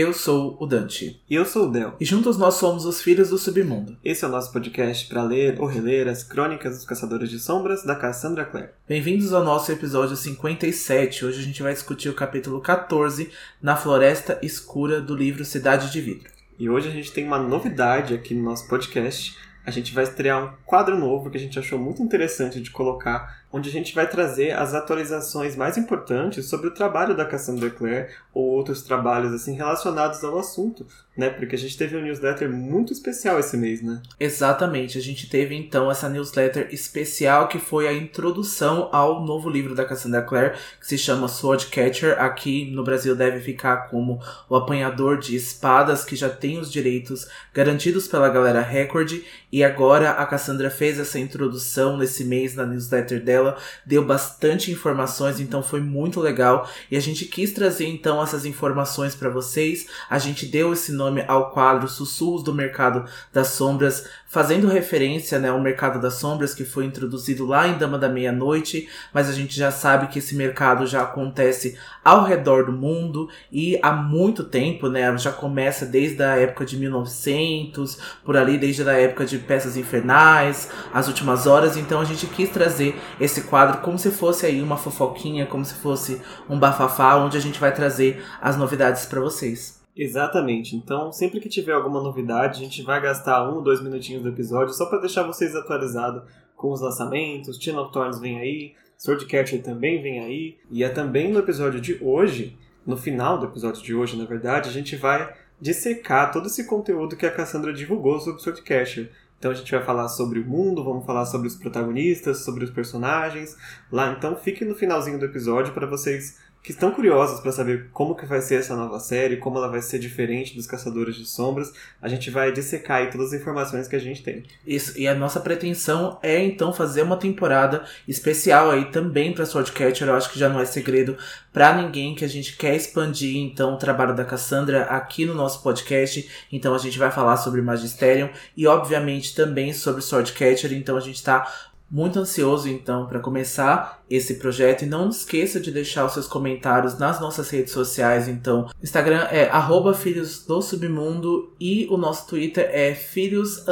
Eu sou o Dante. E eu sou o Del. E juntos nós somos os Filhos do Submundo. Esse é o nosso podcast para ler ou reler as crônicas dos Caçadores de Sombras da Cassandra Clare. Bem-vindos ao nosso episódio 57. Hoje a gente vai discutir o capítulo 14, Na Floresta Escura do livro Cidade de Vidro. E hoje a gente tem uma novidade aqui no nosso podcast. A gente vai estrear um quadro novo que a gente achou muito interessante de colocar onde a gente vai trazer as atualizações mais importantes sobre o trabalho da Cassandra Clare ou outros trabalhos assim relacionados ao assunto, né? Porque a gente teve um newsletter muito especial esse mês, né? Exatamente, a gente teve então essa newsletter especial que foi a introdução ao novo livro da Cassandra Clare, que se chama Swordcatcher, aqui no Brasil deve ficar como o apanhador de espadas que já tem os direitos garantidos pela galera Record e agora a Cassandra fez essa introdução nesse mês na newsletter dela dela, deu bastante informações, então foi muito legal. E a gente quis trazer então essas informações para vocês. A gente deu esse nome ao quadro Sussurros do Mercado das Sombras, fazendo referência né, ao Mercado das Sombras que foi introduzido lá em Dama da Meia-Noite, mas a gente já sabe que esse mercado já acontece ao redor do mundo e há muito tempo, né? Já começa desde a época de 1900, por ali, desde a época de Peças Infernais, As Últimas Horas. Então a gente quis trazer esse quadro como se fosse aí uma fofoquinha, como se fosse um bafafá, onde a gente vai trazer as novidades para vocês. Exatamente. Então, sempre que tiver alguma novidade, a gente vai gastar um ou dois minutinhos do episódio só para deixar vocês atualizados com os lançamentos. Teen of Thorns vem aí, Swordcatcher também vem aí. E é também no episódio de hoje, no final do episódio de hoje, na verdade, a gente vai dissecar todo esse conteúdo que a Cassandra divulgou sobre Swordcatcher. Então a gente vai falar sobre o mundo, vamos falar sobre os protagonistas, sobre os personagens lá. Então fique no finalzinho do episódio para vocês que estão curiosos para saber como que vai ser essa nova série, como ela vai ser diferente dos Caçadores de Sombras. A gente vai dissecar aí todas as informações que a gente tem. Isso, e a nossa pretensão é então fazer uma temporada especial aí também para Swordcatcher. Eu acho que já não é segredo para ninguém que a gente quer expandir então o trabalho da Cassandra aqui no nosso podcast. Então a gente vai falar sobre Magisterium e obviamente também sobre Swordcatcher. Então a gente está muito ansioso então para começar esse projeto e não esqueça de deixar os seus comentários nas nossas redes sociais. Então, Instagram é @filhos do submundo e o nosso Twitter é filhos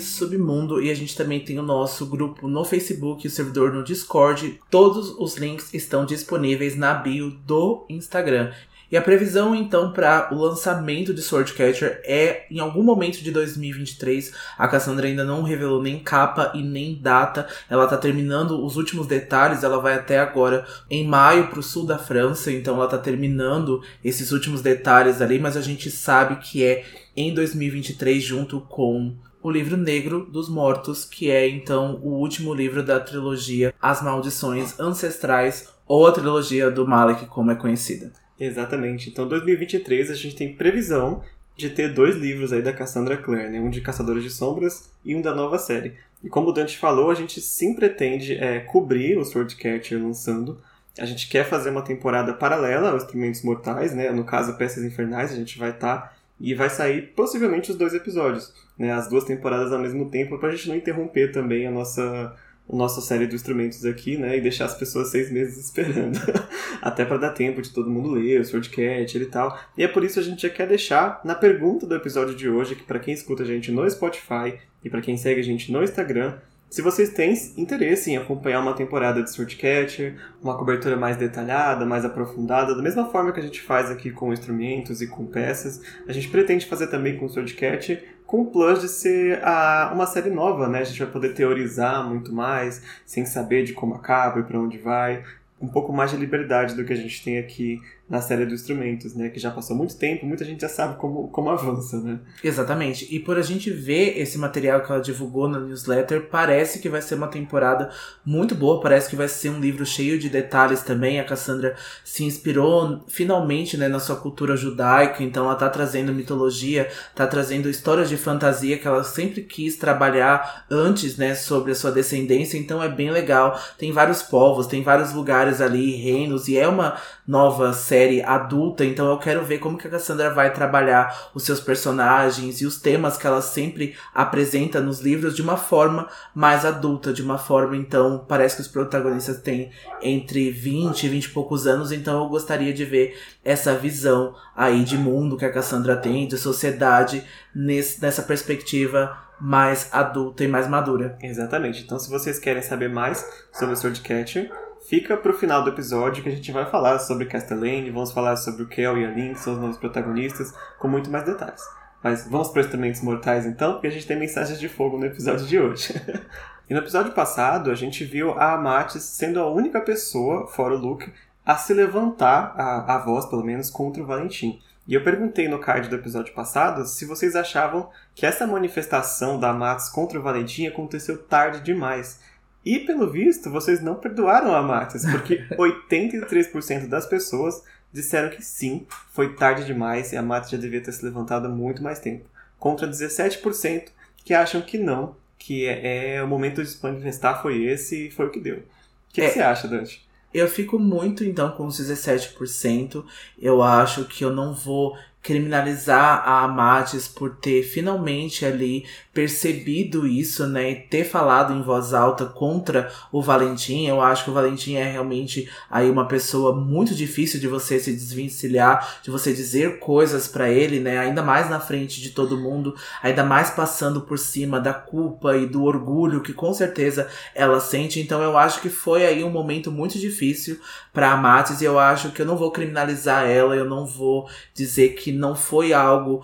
submundo e a gente também tem o nosso grupo no Facebook, o servidor no Discord. Todos os links estão disponíveis na bio do Instagram. E a previsão, então, para o lançamento de Swordcatcher é em algum momento de 2023. A Cassandra ainda não revelou nem capa e nem data. Ela tá terminando os últimos detalhes. Ela vai até agora em maio para o sul da França. Então ela tá terminando esses últimos detalhes ali. Mas a gente sabe que é em 2023, junto com o livro Negro dos Mortos, que é então o último livro da trilogia As Maldições Ancestrais, ou a trilogia do Malek, como é conhecida. Exatamente. Então, 2023 a gente tem previsão de ter dois livros aí da Cassandra Clare, né? um de Caçadores de Sombras e um da nova série. E como o Dante falou, a gente sim pretende é, cobrir o Swordcatcher lançando. A gente quer fazer uma temporada paralela aos Instrumentos Mortais, né? no caso Peças Infernais, a gente vai estar tá, e vai sair possivelmente os dois episódios, né? as duas temporadas ao mesmo tempo, para a gente não interromper também a nossa nossa série de instrumentos aqui, né? E deixar as pessoas seis meses esperando. Até para dar tempo de todo mundo ler o Swordcatcher e tal. E é por isso que a gente já quer deixar na pergunta do episódio de hoje, que para quem escuta a gente no Spotify e para quem segue a gente no Instagram, se vocês têm interesse em acompanhar uma temporada de Swordcatcher, uma cobertura mais detalhada, mais aprofundada, da mesma forma que a gente faz aqui com instrumentos e com peças, a gente pretende fazer também com Swordcatcher, com o plus de ser a, uma série nova, né? A gente vai poder teorizar muito mais, sem saber de como acaba e para onde vai, um pouco mais de liberdade do que a gente tem aqui na série dos instrumentos, né? Que já passou muito tempo, muita gente já sabe como, como avança, né? Exatamente. E por a gente ver esse material que ela divulgou na newsletter, parece que vai ser uma temporada muito boa, parece que vai ser um livro cheio de detalhes também. A Cassandra se inspirou finalmente né, na sua cultura judaica, então ela tá trazendo mitologia, tá trazendo histórias de fantasia que ela sempre quis trabalhar antes, né, sobre a sua descendência, então é bem legal. Tem vários povos, tem vários lugares ali, reinos, e é uma nova série série adulta, então eu quero ver como que a Cassandra vai trabalhar os seus personagens e os temas que ela sempre apresenta nos livros de uma forma mais adulta, de uma forma, então, parece que os protagonistas têm entre 20 e 20 e poucos anos, então eu gostaria de ver essa visão aí de mundo que a Cassandra tem, de sociedade, nesse, nessa perspectiva mais adulta e mais madura. Exatamente. Então, se vocês querem saber mais sobre o Swordcatcher, fica pro final do episódio que a gente vai falar sobre Castellane, vamos falar sobre o Kel e a Link, são os novos protagonistas, com muito mais detalhes. Mas vamos para instrumentos mortais então, porque a gente tem mensagens de fogo no episódio de hoje. e no episódio passado, a gente viu a Amatis sendo a única pessoa, fora o Luke, a se levantar, a, a voz pelo menos, contra o Valentim. E eu perguntei no card do episódio passado se vocês achavam que essa manifestação da Matos contra o Valentim aconteceu tarde demais. E pelo visto, vocês não perdoaram a Matos, porque 83% das pessoas disseram que sim, foi tarde demais e a Matos já devia ter se levantado há muito mais tempo. Contra 17% que acham que não, que é, é o momento de se manifestar foi esse e foi o que deu. O que, é, que você acha, Dante? Eu fico muito então com os 17%. Eu acho que eu não vou criminalizar a Amates por ter finalmente ali percebido isso, né, e ter falado em voz alta contra o Valentim. Eu acho que o Valentim é realmente aí uma pessoa muito difícil de você se desvencilhar, de você dizer coisas para ele, né, ainda mais na frente de todo mundo, ainda mais passando por cima da culpa e do orgulho que com certeza ela sente. Então eu acho que foi aí um momento muito difícil para Amates e eu acho que eu não vou criminalizar ela, eu não vou dizer que não foi algo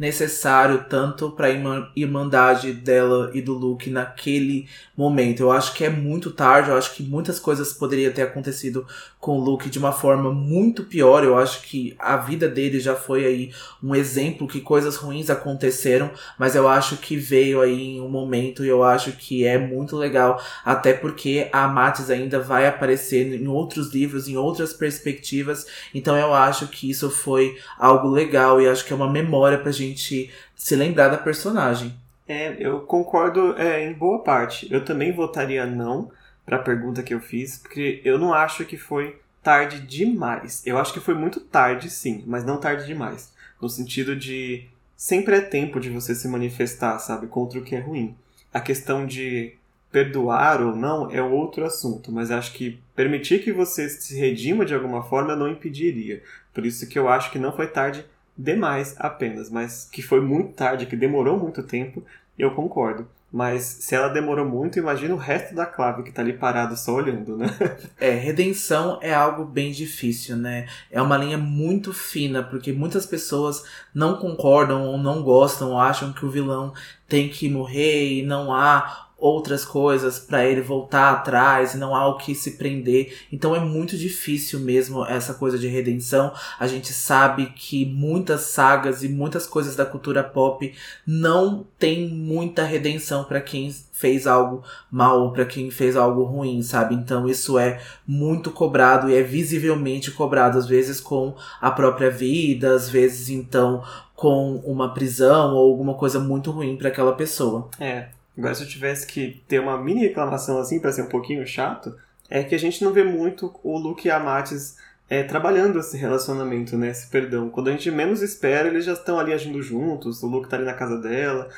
necessário tanto para a irmandade dela e do Luke naquele momento. Eu acho que é muito tarde, eu acho que muitas coisas poderiam ter acontecido com o Luke de uma forma muito pior. Eu acho que a vida dele já foi aí um exemplo que coisas ruins aconteceram, mas eu acho que veio aí em um momento e eu acho que é muito legal, até porque a Matis ainda vai aparecer em outros livros, em outras perspectivas. Então eu acho que isso foi algo legal e acho que é uma memória pra gente se lembrar da personagem. É, eu concordo é, em boa parte. Eu também votaria não para a pergunta que eu fiz, porque eu não acho que foi tarde demais. Eu acho que foi muito tarde, sim, mas não tarde demais. No sentido de sempre é tempo de você se manifestar, sabe, contra o que é ruim. A questão de perdoar ou não é outro assunto, mas acho que permitir que você se redima de alguma forma não impediria. Por isso que eu acho que não foi tarde demais apenas, mas que foi muito tarde, que demorou muito tempo, eu concordo. Mas se ela demorou muito, imagina o resto da clave que tá ali parado só olhando, né? É, redenção é algo bem difícil, né? É uma linha muito fina, porque muitas pessoas não concordam ou não gostam, ou acham que o vilão tem que morrer e não há outras coisas para ele voltar atrás, não há o que se prender. Então é muito difícil mesmo essa coisa de redenção. A gente sabe que muitas sagas e muitas coisas da cultura pop não tem muita redenção para quem fez algo mal, para quem fez algo ruim, sabe? Então isso é muito cobrado e é visivelmente cobrado às vezes com a própria vida, às vezes então com uma prisão ou alguma coisa muito ruim para aquela pessoa. É, Agora, se eu tivesse que ter uma mini reclamação assim, para ser um pouquinho chato, é que a gente não vê muito o Luke e a Matis é, trabalhando esse relacionamento, né? Esse perdão. Quando a gente menos espera, eles já estão ali agindo juntos, o Luke tá ali na casa dela.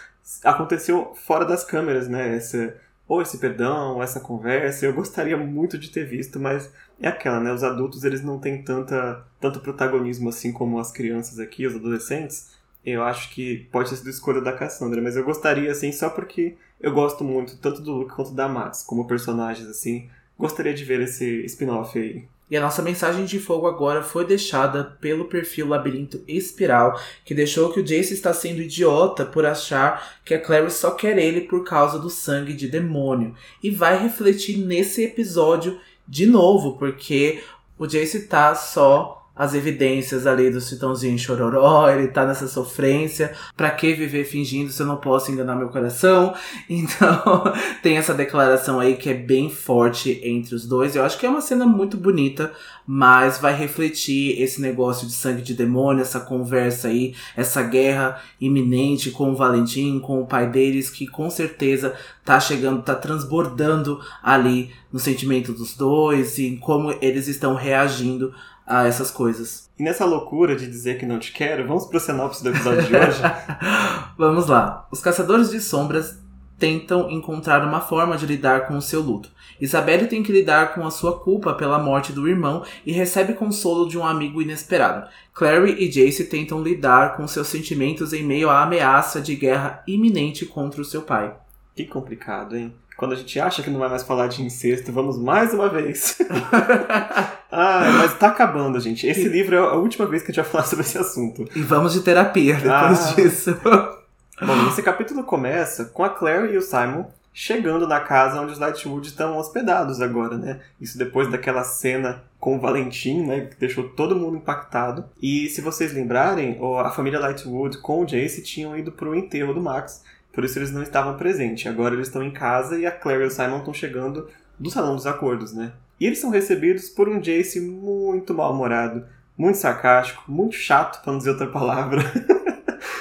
Aconteceu fora das câmeras, né? Esse, ou esse perdão, essa conversa. Eu gostaria muito de ter visto, mas é aquela, né? Os adultos, eles não têm tanta, tanto protagonismo assim como as crianças aqui, os adolescentes. Eu acho que pode ter sido escolha da Cassandra, mas eu gostaria, assim, só porque eu gosto muito tanto do Luke quanto da Max como personagens, assim. Gostaria de ver esse spin-off aí. E a nossa mensagem de fogo agora foi deixada pelo perfil Labirinto Espiral, que deixou que o Jace está sendo idiota por achar que a Clary só quer ele por causa do sangue de demônio. E vai refletir nesse episódio de novo, porque o Jace tá só as evidências ali do Citãozinho Chororó, ele tá nessa sofrência. Pra que viver fingindo se eu não posso enganar meu coração? Então, tem essa declaração aí que é bem forte entre os dois. Eu acho que é uma cena muito bonita, mas vai refletir esse negócio de sangue de demônio, essa conversa aí, essa guerra iminente com o Valentim, com o pai deles, que com certeza tá chegando, tá transbordando ali no sentimento dos dois e como eles estão reagindo a essas coisas. E nessa loucura de dizer que não te quero, vamos pro sinopse do episódio de hoje? vamos lá. Os caçadores de sombras tentam encontrar uma forma de lidar com o seu luto. Isabelle tem que lidar com a sua culpa pela morte do irmão e recebe consolo de um amigo inesperado. Clary e Jace tentam lidar com seus sentimentos em meio à ameaça de guerra iminente contra o seu pai. Que complicado, hein? Quando a gente acha que não vai mais falar de incesto, vamos mais uma vez. ah, mas tá acabando, gente. Esse livro é a última vez que a gente vai falar sobre esse assunto. E vamos de terapia depois ah. disso. Bom, esse capítulo começa com a Claire e o Simon chegando na casa onde os Lightwood estão hospedados agora, né? Isso depois daquela cena com o Valentim, né? Que deixou todo mundo impactado. E se vocês lembrarem, a família Lightwood com o Jace tinham ido pro enterro do Max, por isso eles não estavam presentes. Agora eles estão em casa e a Claire e o Simon estão chegando do Salão dos Acordos, né? E eles são recebidos por um Jace muito mal-humorado, muito sarcástico, muito chato, para não dizer outra palavra.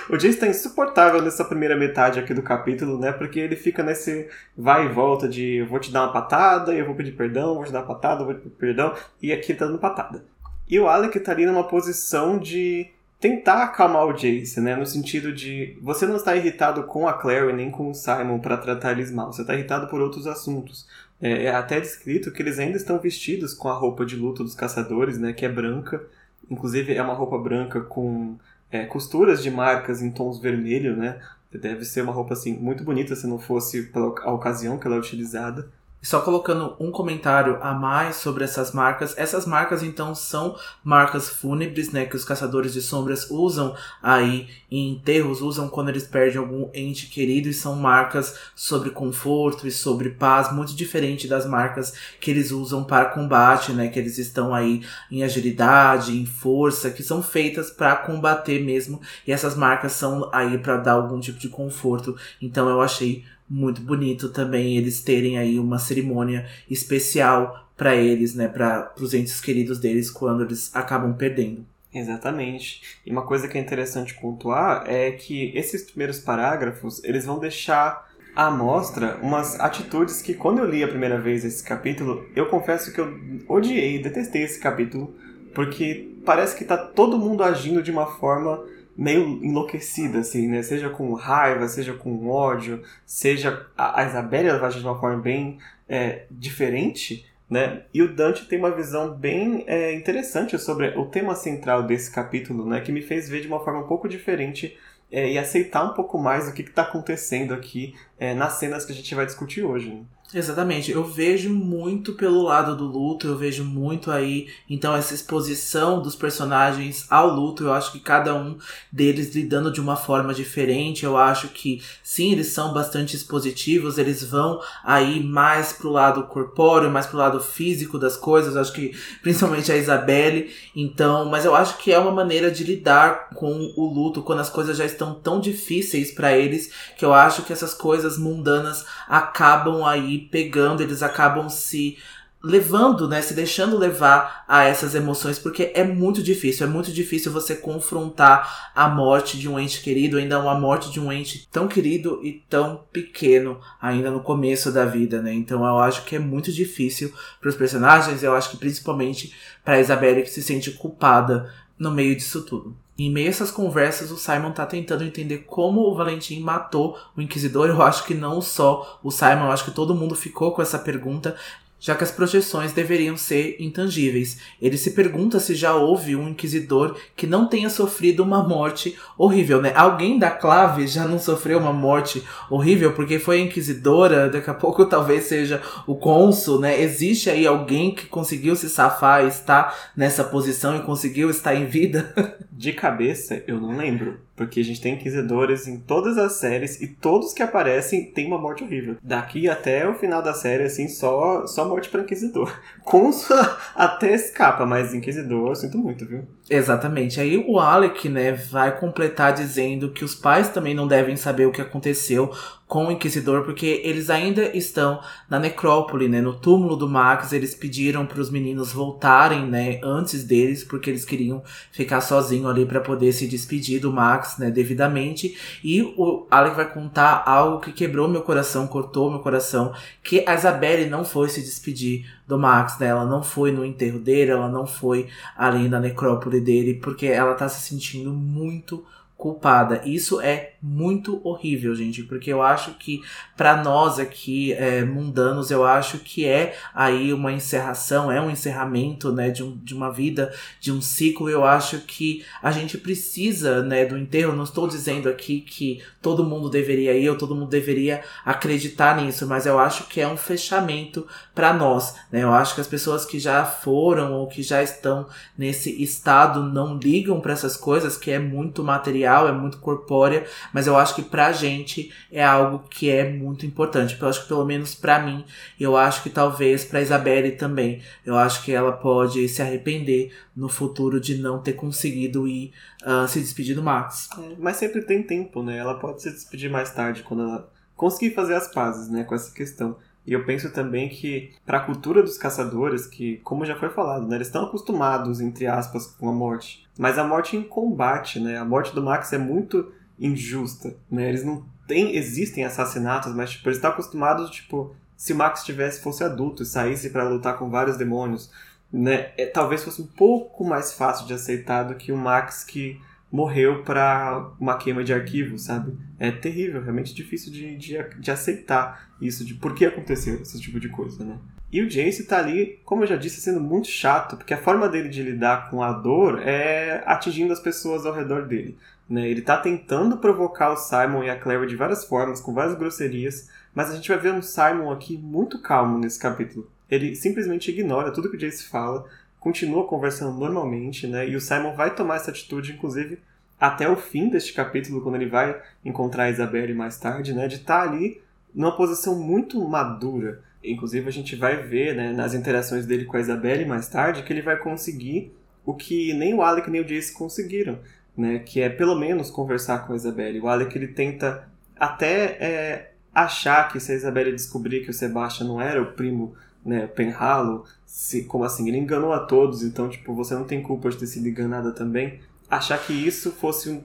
O Jace tá insuportável nessa primeira metade aqui do capítulo, né? Porque ele fica nesse vai e volta de eu vou te dar uma patada, eu vou pedir perdão, vou te dar uma patada, vou pedir perdão, e aqui tá dando patada. E o Alec tá ali numa posição de tentar acalmar o Jace, né? No sentido de você não está irritado com a Clary nem com o Simon para tratar eles mal, você está irritado por outros assuntos. É, é até descrito que eles ainda estão vestidos com a roupa de luto dos caçadores, né? Que é branca. Inclusive é uma roupa branca com é, costuras de marcas em tons vermelho, né? Deve ser uma roupa assim muito bonita se não fosse pela ocasião que ela é utilizada. Só colocando um comentário a mais sobre essas marcas. Essas marcas, então, são marcas fúnebres, né? Que os caçadores de sombras usam aí em enterros, usam quando eles perdem algum ente querido. E são marcas sobre conforto e sobre paz, muito diferente das marcas que eles usam para combate, né? Que eles estão aí em agilidade, em força, que são feitas para combater mesmo. E essas marcas são aí para dar algum tipo de conforto. Então eu achei muito bonito também eles terem aí uma cerimônia especial para eles, né, para os entes queridos deles quando eles acabam perdendo. Exatamente. E uma coisa que é interessante pontuar é que esses primeiros parágrafos, eles vão deixar à mostra umas atitudes que quando eu li a primeira vez esse capítulo, eu confesso que eu odiei, detestei esse capítulo, porque parece que tá todo mundo agindo de uma forma meio enlouquecida, assim, né? Seja com raiva, seja com ódio, seja a, a Isabelle ela agir de uma forma bem é, diferente, né? E o Dante tem uma visão bem é, interessante sobre o tema central desse capítulo, né? Que me fez ver de uma forma um pouco diferente é, e aceitar um pouco mais o que está acontecendo aqui é, nas cenas que a gente vai discutir hoje. Né? Exatamente, eu vejo muito pelo lado do luto, eu vejo muito aí, então, essa exposição dos personagens ao luto, eu acho que cada um deles lidando de uma forma diferente, eu acho que sim, eles são bastante expositivos, eles vão aí mais pro lado corpóreo, mais pro lado físico das coisas, eu acho que principalmente a Isabelle, então, mas eu acho que é uma maneira de lidar com o luto quando as coisas já estão tão difíceis para eles, que eu acho que essas coisas mundanas acabam aí pegando, eles acabam se levando, né, se deixando levar a essas emoções, porque é muito difícil, é muito difícil você confrontar a morte de um ente querido, ainda uma morte de um ente tão querido e tão pequeno, ainda no começo da vida, né? Então eu acho que é muito difícil para os personagens, eu acho que principalmente para Isabelle que se sente culpada no meio disso tudo. Em meio a essas conversas, o Simon tá tentando entender como o Valentim matou o Inquisidor. Eu acho que não só o Simon, eu acho que todo mundo ficou com essa pergunta já que as projeções deveriam ser intangíveis. Ele se pergunta se já houve um inquisidor que não tenha sofrido uma morte horrível, né? Alguém da clave já não sofreu uma morte horrível porque foi inquisidora, daqui a pouco talvez seja o cônsul, né? Existe aí alguém que conseguiu se safar, está nessa posição e conseguiu estar em vida? De cabeça, eu não lembro. Porque a gente tem inquisidores em todas as séries e todos que aparecem têm uma morte horrível. Daqui até o final da série, assim, só, só morte para inquisidor. Consa até escapa, mas inquisidor eu sinto muito, viu? Exatamente. Aí o Alec, né, vai completar dizendo que os pais também não devem saber o que aconteceu com o Inquisidor, porque eles ainda estão na necrópole, né? No túmulo do Max, eles pediram para os meninos voltarem, né? Antes deles, porque eles queriam ficar sozinho ali para poder se despedir do Max, né? Devidamente. E o Alec vai contar algo que quebrou meu coração, cortou meu coração, que a Isabelle não foi se despedir do Max, né? Ela não foi no enterro dele, ela não foi ali na necrópole dele, porque ela tá se sentindo muito culpada. Isso é muito horrível, gente, porque eu acho que para nós aqui é, mundanos, eu acho que é aí uma encerração, é um encerramento, né, de, um, de uma vida, de um ciclo. Eu acho que a gente precisa, né, do enterro. Não estou dizendo aqui que todo mundo deveria ir ou todo mundo deveria acreditar nisso, mas eu acho que é um fechamento para nós, né? Eu acho que as pessoas que já foram ou que já estão nesse estado não ligam para essas coisas, que é muito material é muito corpórea, mas eu acho que pra gente é algo que é muito importante. Eu acho que pelo menos pra mim, eu acho que talvez pra Isabelle também. Eu acho que ela pode se arrepender no futuro de não ter conseguido ir uh, se despedir do Max. É, mas sempre tem tempo, né? Ela pode se despedir mais tarde, quando ela conseguir fazer as pazes, né, com essa questão. E eu penso também que, para a cultura dos caçadores, que, como já foi falado, né, eles estão acostumados, entre aspas, com a morte. Mas a morte em combate, né? A morte do Max é muito injusta, né? Eles não têm, existem assassinatos, mas tipo, eles estão acostumados, tipo, se o Max tivesse fosse adulto e saísse para lutar com vários demônios, né? É, talvez fosse um pouco mais fácil de aceitar do que o Max que morreu para uma queima de arquivo, sabe? É terrível, realmente difícil de, de, de, aceitar isso, de por que aconteceu esse tipo de coisa, né? E o Jace tá ali, como eu já disse, sendo muito chato, porque a forma dele de lidar com a dor é atingindo as pessoas ao redor dele. Né? Ele tá tentando provocar o Simon e a Claire de várias formas, com várias grosserias, mas a gente vai ver um Simon aqui muito calmo nesse capítulo. Ele simplesmente ignora tudo que o Jace fala, continua conversando normalmente, né? E o Simon vai tomar essa atitude, inclusive, até o fim deste capítulo, quando ele vai encontrar a Isabelle mais tarde, né? De estar tá ali numa posição muito madura. Inclusive, a gente vai ver, né, nas interações dele com a Isabelle mais tarde, que ele vai conseguir o que nem o Alec nem o Jace conseguiram, né? Que é, pelo menos, conversar com a Isabelle. O Alec, ele tenta até é, achar que se a Isabelle descobrir que o Sebastian não era o primo né, Penhalo, se, como assim, ele enganou a todos, então, tipo, você não tem culpa de ter sido enganada também. Achar que isso fosse um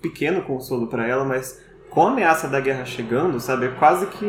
pequeno consolo para ela, mas com a ameaça da guerra chegando, sabe, é quase que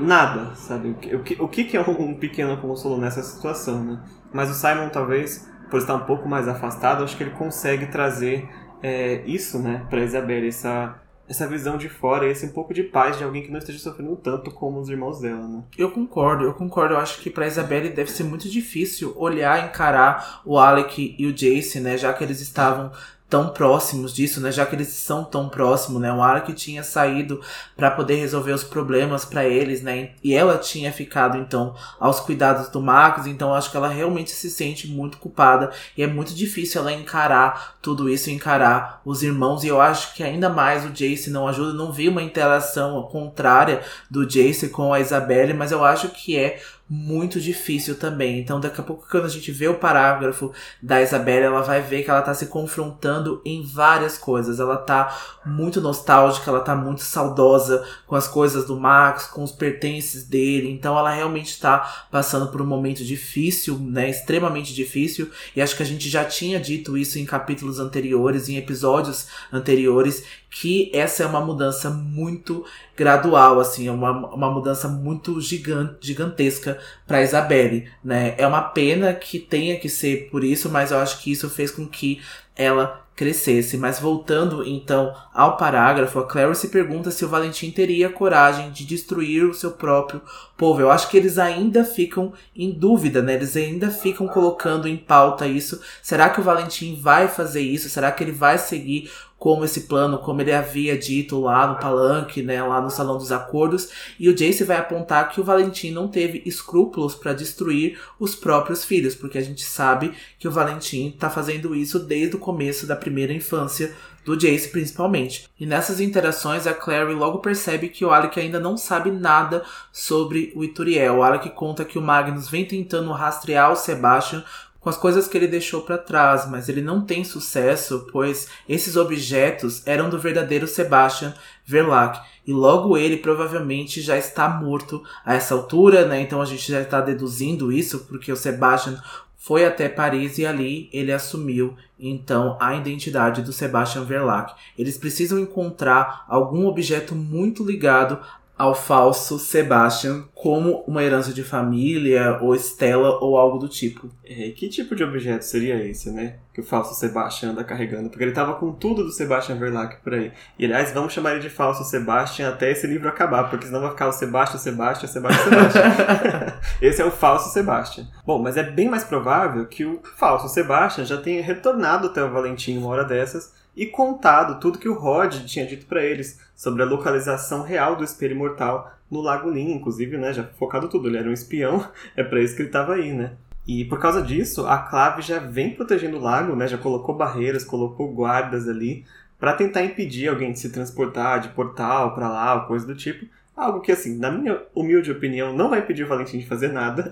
nada, sabe? O que, o que é um pequeno consolo nessa situação, né? Mas o Simon, talvez, por estar um pouco mais afastado, acho que ele consegue trazer é, isso, né, para Isabelle, essa essa visão de fora, esse um pouco de paz de alguém que não esteja sofrendo tanto como os irmãos dela, né? Eu concordo, eu concordo. Eu acho que pra Isabelle deve ser muito difícil olhar, encarar o Alec e o Jace, né? Já que eles estavam tão próximos disso, né? Já que eles são tão próximos, né? O Ark tinha saído para poder resolver os problemas para eles, né? E ela tinha ficado então aos cuidados do Max, então acho que ela realmente se sente muito culpada e é muito difícil ela encarar tudo isso, encarar os irmãos e eu acho que ainda mais o Jace não ajuda, não vi uma interação contrária do Jace com a Isabelle, mas eu acho que é muito difícil também. Então, daqui a pouco, quando a gente vê o parágrafo da Isabelle, ela vai ver que ela tá se confrontando em várias coisas. Ela tá muito nostálgica, ela tá muito saudosa com as coisas do Max, com os pertences dele. Então, ela realmente tá passando por um momento difícil, né? Extremamente difícil. E acho que a gente já tinha dito isso em capítulos anteriores, em episódios anteriores, que essa é uma mudança muito gradual, assim, é uma, uma mudança muito gigante, gigantesca para Isabelle, né? É uma pena que tenha que ser por isso, mas eu acho que isso fez com que ela crescesse. Mas voltando então ao parágrafo, a Clary se pergunta se o Valentim teria coragem de destruir o seu próprio povo. Eu acho que eles ainda ficam em dúvida, né? Eles ainda ficam colocando em pauta isso. Será que o Valentim vai fazer isso? Será que ele vai seguir como esse plano, como ele havia dito lá no palanque, né, lá no salão dos acordos, e o Jace vai apontar que o Valentim não teve escrúpulos para destruir os próprios filhos, porque a gente sabe que o Valentim está fazendo isso desde o começo da primeira infância do Jace principalmente. E nessas interações a Clary logo percebe que o Alec ainda não sabe nada sobre o Ituriel. O Alec conta que o Magnus vem tentando rastrear o Sebastian com as coisas que ele deixou para trás, mas ele não tem sucesso, pois esses objetos eram do verdadeiro Sebastian Verlac. E logo ele provavelmente já está morto a essa altura, né? Então a gente já está deduzindo isso, porque o Sebastian foi até Paris e ali ele assumiu então a identidade do Sebastian Verlac. Eles precisam encontrar algum objeto muito ligado ao falso Sebastian como uma herança de família, ou Estela, ou algo do tipo. É, que tipo de objeto seria esse, né? Que o falso Sebastian anda carregando? Porque ele tava com tudo do Sebastian Verlac por aí. E aliás, vamos chamar ele de falso Sebastian até esse livro acabar, porque senão vai ficar o Sebastian, Sebastian, Sebastian, Sebastian. esse é o falso Sebastian. Bom, mas é bem mais provável que o falso Sebastian já tenha retornado até o Valentim uma hora dessas e contado tudo que o Rod tinha dito para eles sobre a localização real do espelho mortal no Lago Lin, inclusive, né, já focado tudo, ele era um espião, é para isso que ele estava aí, né? E por causa disso, a Clave já vem protegendo o lago, né, já colocou barreiras, colocou guardas ali para tentar impedir alguém de se transportar de portal para lá, coisa do tipo. Algo que, assim, na minha humilde opinião, não vai impedir o Valentim de fazer nada.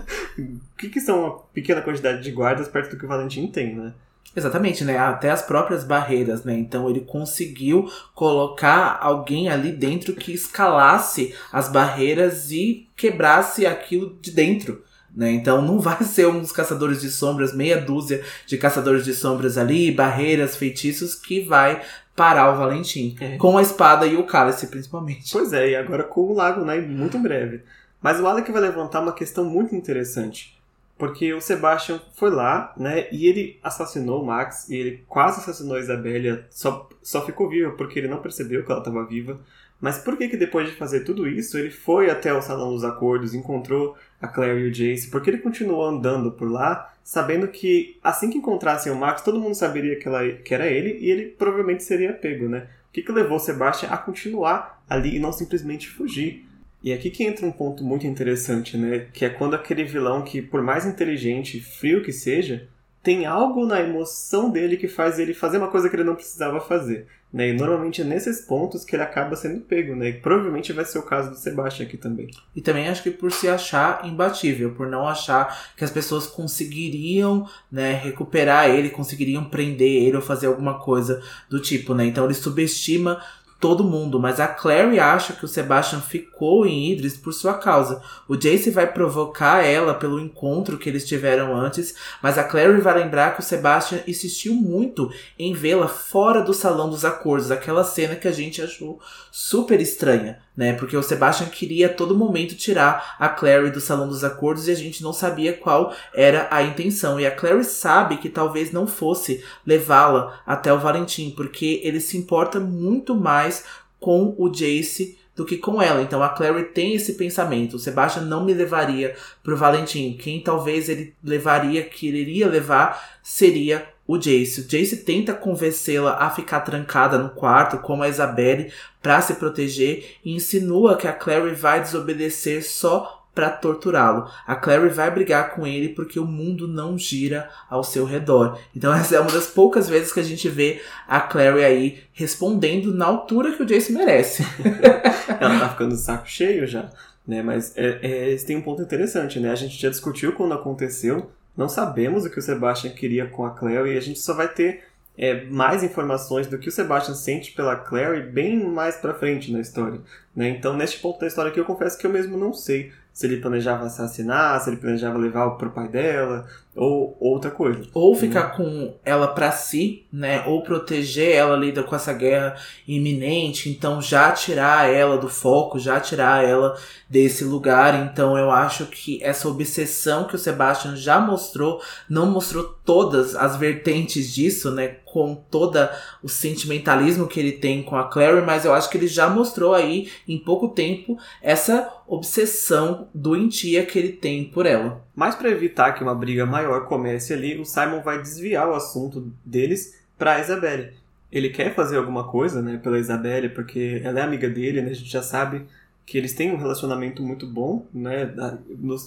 o que, que são uma pequena quantidade de guardas perto do que o Valentim tem, né? Exatamente, né? Até as próprias barreiras, né? Então ele conseguiu colocar alguém ali dentro que escalasse as barreiras e quebrasse aquilo de dentro. Né? Então não vai ser uns caçadores de sombras, meia dúzia de caçadores de sombras ali, barreiras, feitiços, que vai parar o Valentim. É. Com a espada e o cálice, principalmente. Pois é, e agora com o lago, né? Muito em breve. Mas o Alec vai levantar uma questão muito interessante. Porque o Sebastian foi lá, né? E ele assassinou o Max. E ele quase assassinou a Isabélia. Só, só ficou viva porque ele não percebeu que ela estava viva. Mas por que que depois de fazer tudo isso, ele foi até o Salão dos Acordos, encontrou a Claire e o Jace? Porque ele continuou andando por lá, sabendo que assim que encontrassem o Max, todo mundo saberia que, ela, que era ele e ele provavelmente seria pego, né? O que que levou o Sebastian a continuar ali e não simplesmente fugir? E aqui que entra um ponto muito interessante, né? Que é quando aquele vilão que, por mais inteligente e frio que seja, tem algo na emoção dele que faz ele fazer uma coisa que ele não precisava fazer. Né? E normalmente é nesses pontos que ele acaba sendo pego, né? E provavelmente vai ser o caso do Sebastian aqui também. E também acho que por se achar imbatível, por não achar que as pessoas conseguiriam né, recuperar ele, conseguiriam prender ele ou fazer alguma coisa do tipo, né? Então ele subestima todo mundo, mas a Clary acha que o Sebastian ficou em Idris por sua causa. O Jace vai provocar ela pelo encontro que eles tiveram antes, mas a Clary vai lembrar que o Sebastian insistiu muito em vê-la fora do salão dos acordos, aquela cena que a gente achou super estranha, né? Porque o Sebastian queria a todo momento tirar a Clary do salão dos acordos e a gente não sabia qual era a intenção. E a Clary sabe que talvez não fosse levá-la até o Valentim, porque ele se importa muito mais com o Jace do que com ela. Então a Clary tem esse pensamento. O Sebastian não me levaria pro Valentim. Quem talvez ele levaria, que ele iria levar, seria o Jace. O Jace tenta convencê-la a ficar trancada no quarto, como a Isabelle, para se proteger e insinua que a Clary vai desobedecer só para torturá-lo. A Clary vai brigar com ele porque o mundo não gira ao seu redor. Então essa é uma das poucas vezes que a gente vê a Clary aí respondendo na altura que o Jace merece. Ela tá ficando saco cheio já, né? Mas é, é, tem um ponto interessante, né? A gente já discutiu quando aconteceu, não sabemos o que o Sebastian queria com a Claire e a gente só vai ter é, mais informações do que o Sebastian sente pela Claire bem mais pra frente na história. Né? Então, neste ponto da história aqui, eu confesso que eu mesmo não sei se ele planejava assassinar, se ele planejava levar pro pai dela, ou outra coisa. Ou ficar com ela para si, né? Ou proteger ela lida com essa guerra iminente, então já tirar ela do foco, já tirar ela desse lugar. Então eu acho que essa obsessão que o Sebastian já mostrou, não mostrou todas as vertentes disso, né? Com toda o sentimentalismo que ele tem com a Clary, mas eu acho que ele já mostrou aí em pouco tempo essa obsessão doentia que ele tem por ela. Mas para evitar que uma briga maior comece ali, o Simon vai desviar o assunto deles para Isabelle. Ele quer fazer alguma coisa, né, pela Isabelle, porque ela é amiga dele, né, a gente já sabe que eles têm um relacionamento muito bom, né,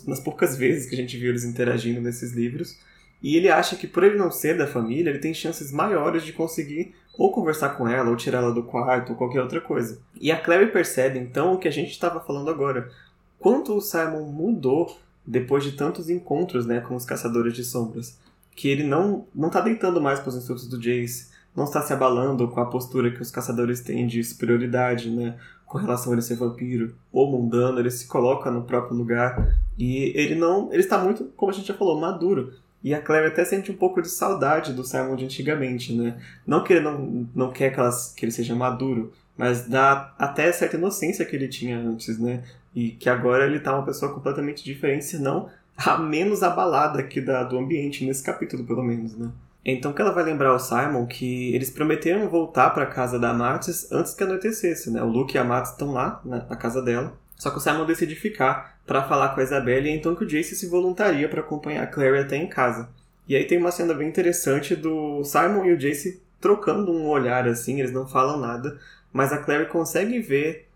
nas poucas vezes que a gente viu eles interagindo nesses livros. E ele acha que por ele não ser da família, ele tem chances maiores de conseguir ou conversar com ela, ou tirar ela do quarto, ou qualquer outra coisa. E a Clary percebe então o que a gente estava falando agora. Quanto o Simon mudou depois de tantos encontros, né, com os caçadores de sombras, que ele não não tá deitando mais para os insultos do Jace, não está se abalando com a postura que os caçadores têm de superioridade, né, com relação a ele ser vampiro ou mundano, ele se coloca no próprio lugar e ele não, ele está muito, como a gente já falou, maduro. E a Claire até sente um pouco de saudade do Simon de antigamente, né? Não que ele não, não quer que, elas, que ele seja maduro, mas dá até certa inocência que ele tinha antes, né? E que agora ele tá uma pessoa completamente diferente, senão a menos abalada aqui da, do ambiente, nesse capítulo, pelo menos, né? Então que ela vai lembrar ao Simon que eles prometeram voltar para a casa da Matis antes que anoitecesse, né? O Luke e a Matis estão lá na, na casa dela. Só que o Simon decide ficar para falar com a Isabelle e é então que o Jace se voluntaria para acompanhar a Clary até em casa. E aí tem uma cena bem interessante do Simon e o Jace trocando um olhar assim, eles não falam nada, mas a Clary consegue ver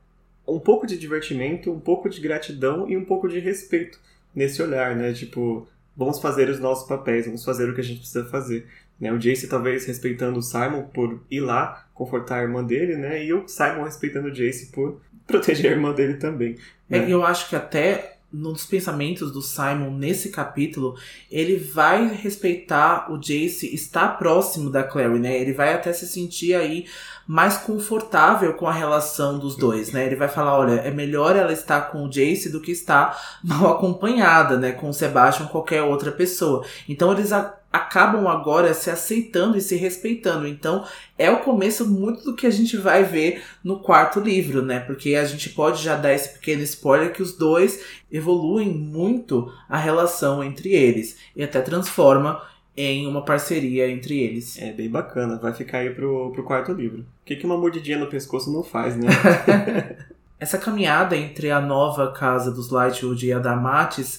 um pouco de divertimento, um pouco de gratidão e um pouco de respeito nesse olhar, né? Tipo, vamos fazer os nossos papéis, vamos fazer o que a gente precisa fazer. Né? O Jace talvez respeitando o Simon por ir lá confortar a irmã dele, né? E o Simon respeitando o Jace por proteger a irmã dele também. É, né? É, eu acho que até nos pensamentos do Simon nesse capítulo, ele vai respeitar o Jace estar próximo da Clary, né? Ele vai até se sentir aí mais confortável com a relação dos dois, né? Ele vai falar, olha, é melhor ela estar com o Jace do que estar mal acompanhada, né? Com o Sebastian ou qualquer outra pessoa. Então eles acabam agora se aceitando e se respeitando. Então, é o começo muito do que a gente vai ver no quarto livro, né? Porque a gente pode já dar esse pequeno spoiler que os dois evoluem muito a relação entre eles e até transforma em uma parceria entre eles. É bem bacana, vai ficar aí pro, pro quarto livro. O que, que uma mordidinha no pescoço não faz, né? Essa caminhada entre a nova casa dos Lightwood e a da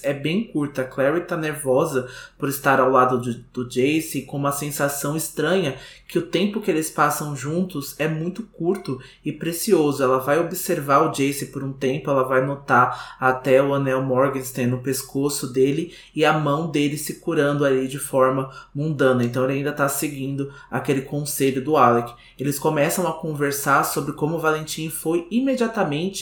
é bem curta. Clary tá nervosa por estar ao lado do, do Jace com uma sensação estranha que o tempo que eles passam juntos é muito curto e precioso. Ela vai observar o Jace por um tempo, ela vai notar até o anel Morgenstern no pescoço dele e a mão dele se curando ali de forma mundana. Então ele ainda tá seguindo aquele conselho do Alec. Eles começam a conversar sobre como Valentim foi imediatamente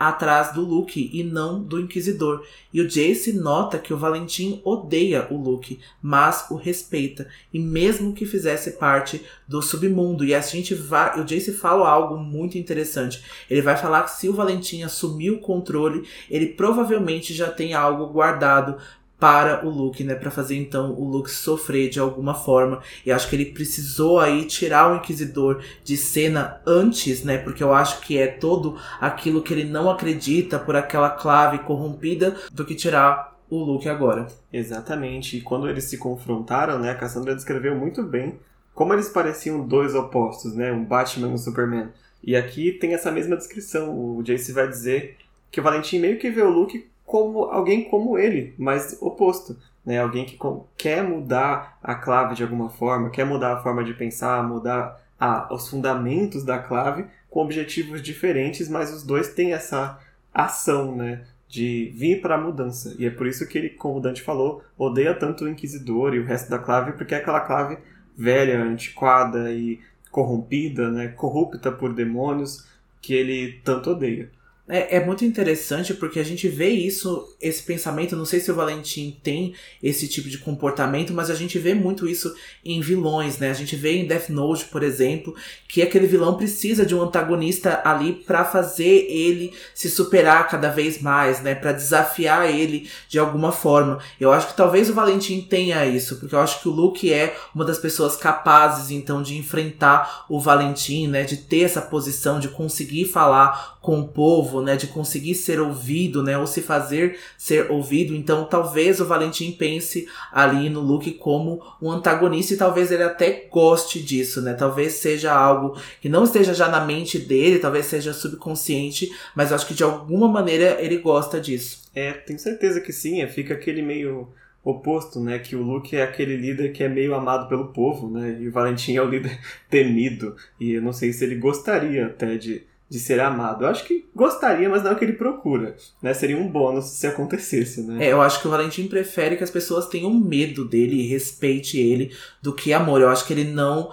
atrás do Luke e não do Inquisidor. E o Jace nota que o Valentim odeia o Luke, mas o respeita, e mesmo que fizesse parte do submundo. E a gente vai, o Jace fala algo muito interessante. Ele vai falar que se o Valentim assumir o controle, ele provavelmente já tem algo guardado para o Luke, né, para fazer então o Luke sofrer de alguma forma. E acho que ele precisou aí tirar o Inquisidor de cena antes, né, porque eu acho que é todo aquilo que ele não acredita por aquela clave corrompida do que tirar o Luke agora. Exatamente. E quando eles se confrontaram, né, a Cassandra descreveu muito bem como eles pareciam dois opostos, né, um Batman e um Superman. E aqui tem essa mesma descrição. O Jace vai dizer que o Valentim meio que vê o Luke como alguém como ele, mas oposto. Né? Alguém que quer mudar a clave de alguma forma, quer mudar a forma de pensar, mudar a, os fundamentos da clave com objetivos diferentes, mas os dois têm essa ação, né? De vir para a mudança. E é por isso que ele, como o Dante falou, odeia tanto o Inquisidor e o resto da clave, porque é aquela clave velha, antiquada e corrompida, né? Corrupta por demônios, que ele tanto odeia. É, é, muito interessante porque a gente vê isso, esse pensamento. Não sei se o Valentim tem esse tipo de comportamento, mas a gente vê muito isso em vilões, né? A gente vê em Death Note, por exemplo, que aquele vilão precisa de um antagonista ali para fazer ele se superar cada vez mais, né? Para desafiar ele de alguma forma. Eu acho que talvez o Valentim tenha isso, porque eu acho que o Luke é uma das pessoas capazes, então, de enfrentar o Valentim, né? De ter essa posição, de conseguir falar com o povo, né, de conseguir ser ouvido, né, ou se fazer ser ouvido. Então, talvez o Valentim pense ali no Luke como um antagonista e talvez ele até goste disso, né? Talvez seja algo que não esteja já na mente dele, talvez seja subconsciente, mas acho que de alguma maneira ele gosta disso. É, tenho certeza que sim, é, fica aquele meio oposto, né? Que o Luke é aquele líder que é meio amado pelo povo, né? E o Valentim é o líder temido. E eu não sei se ele gostaria até de de ser amado. Eu acho que gostaria, mas não é o que ele procura. Né? Seria um bônus se acontecesse, né? É, eu acho que o Valentim prefere que as pessoas tenham medo dele e respeite ele do que amor. Eu acho que ele não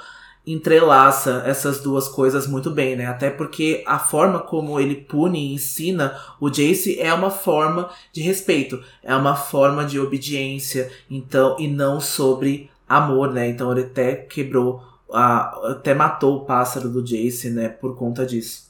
entrelaça essas duas coisas muito bem, né? Até porque a forma como ele pune e ensina o Jace é uma forma de respeito, é uma forma de obediência, então e não sobre amor, né? Então ele até quebrou, a, até matou o pássaro do Jace, né? Por conta disso.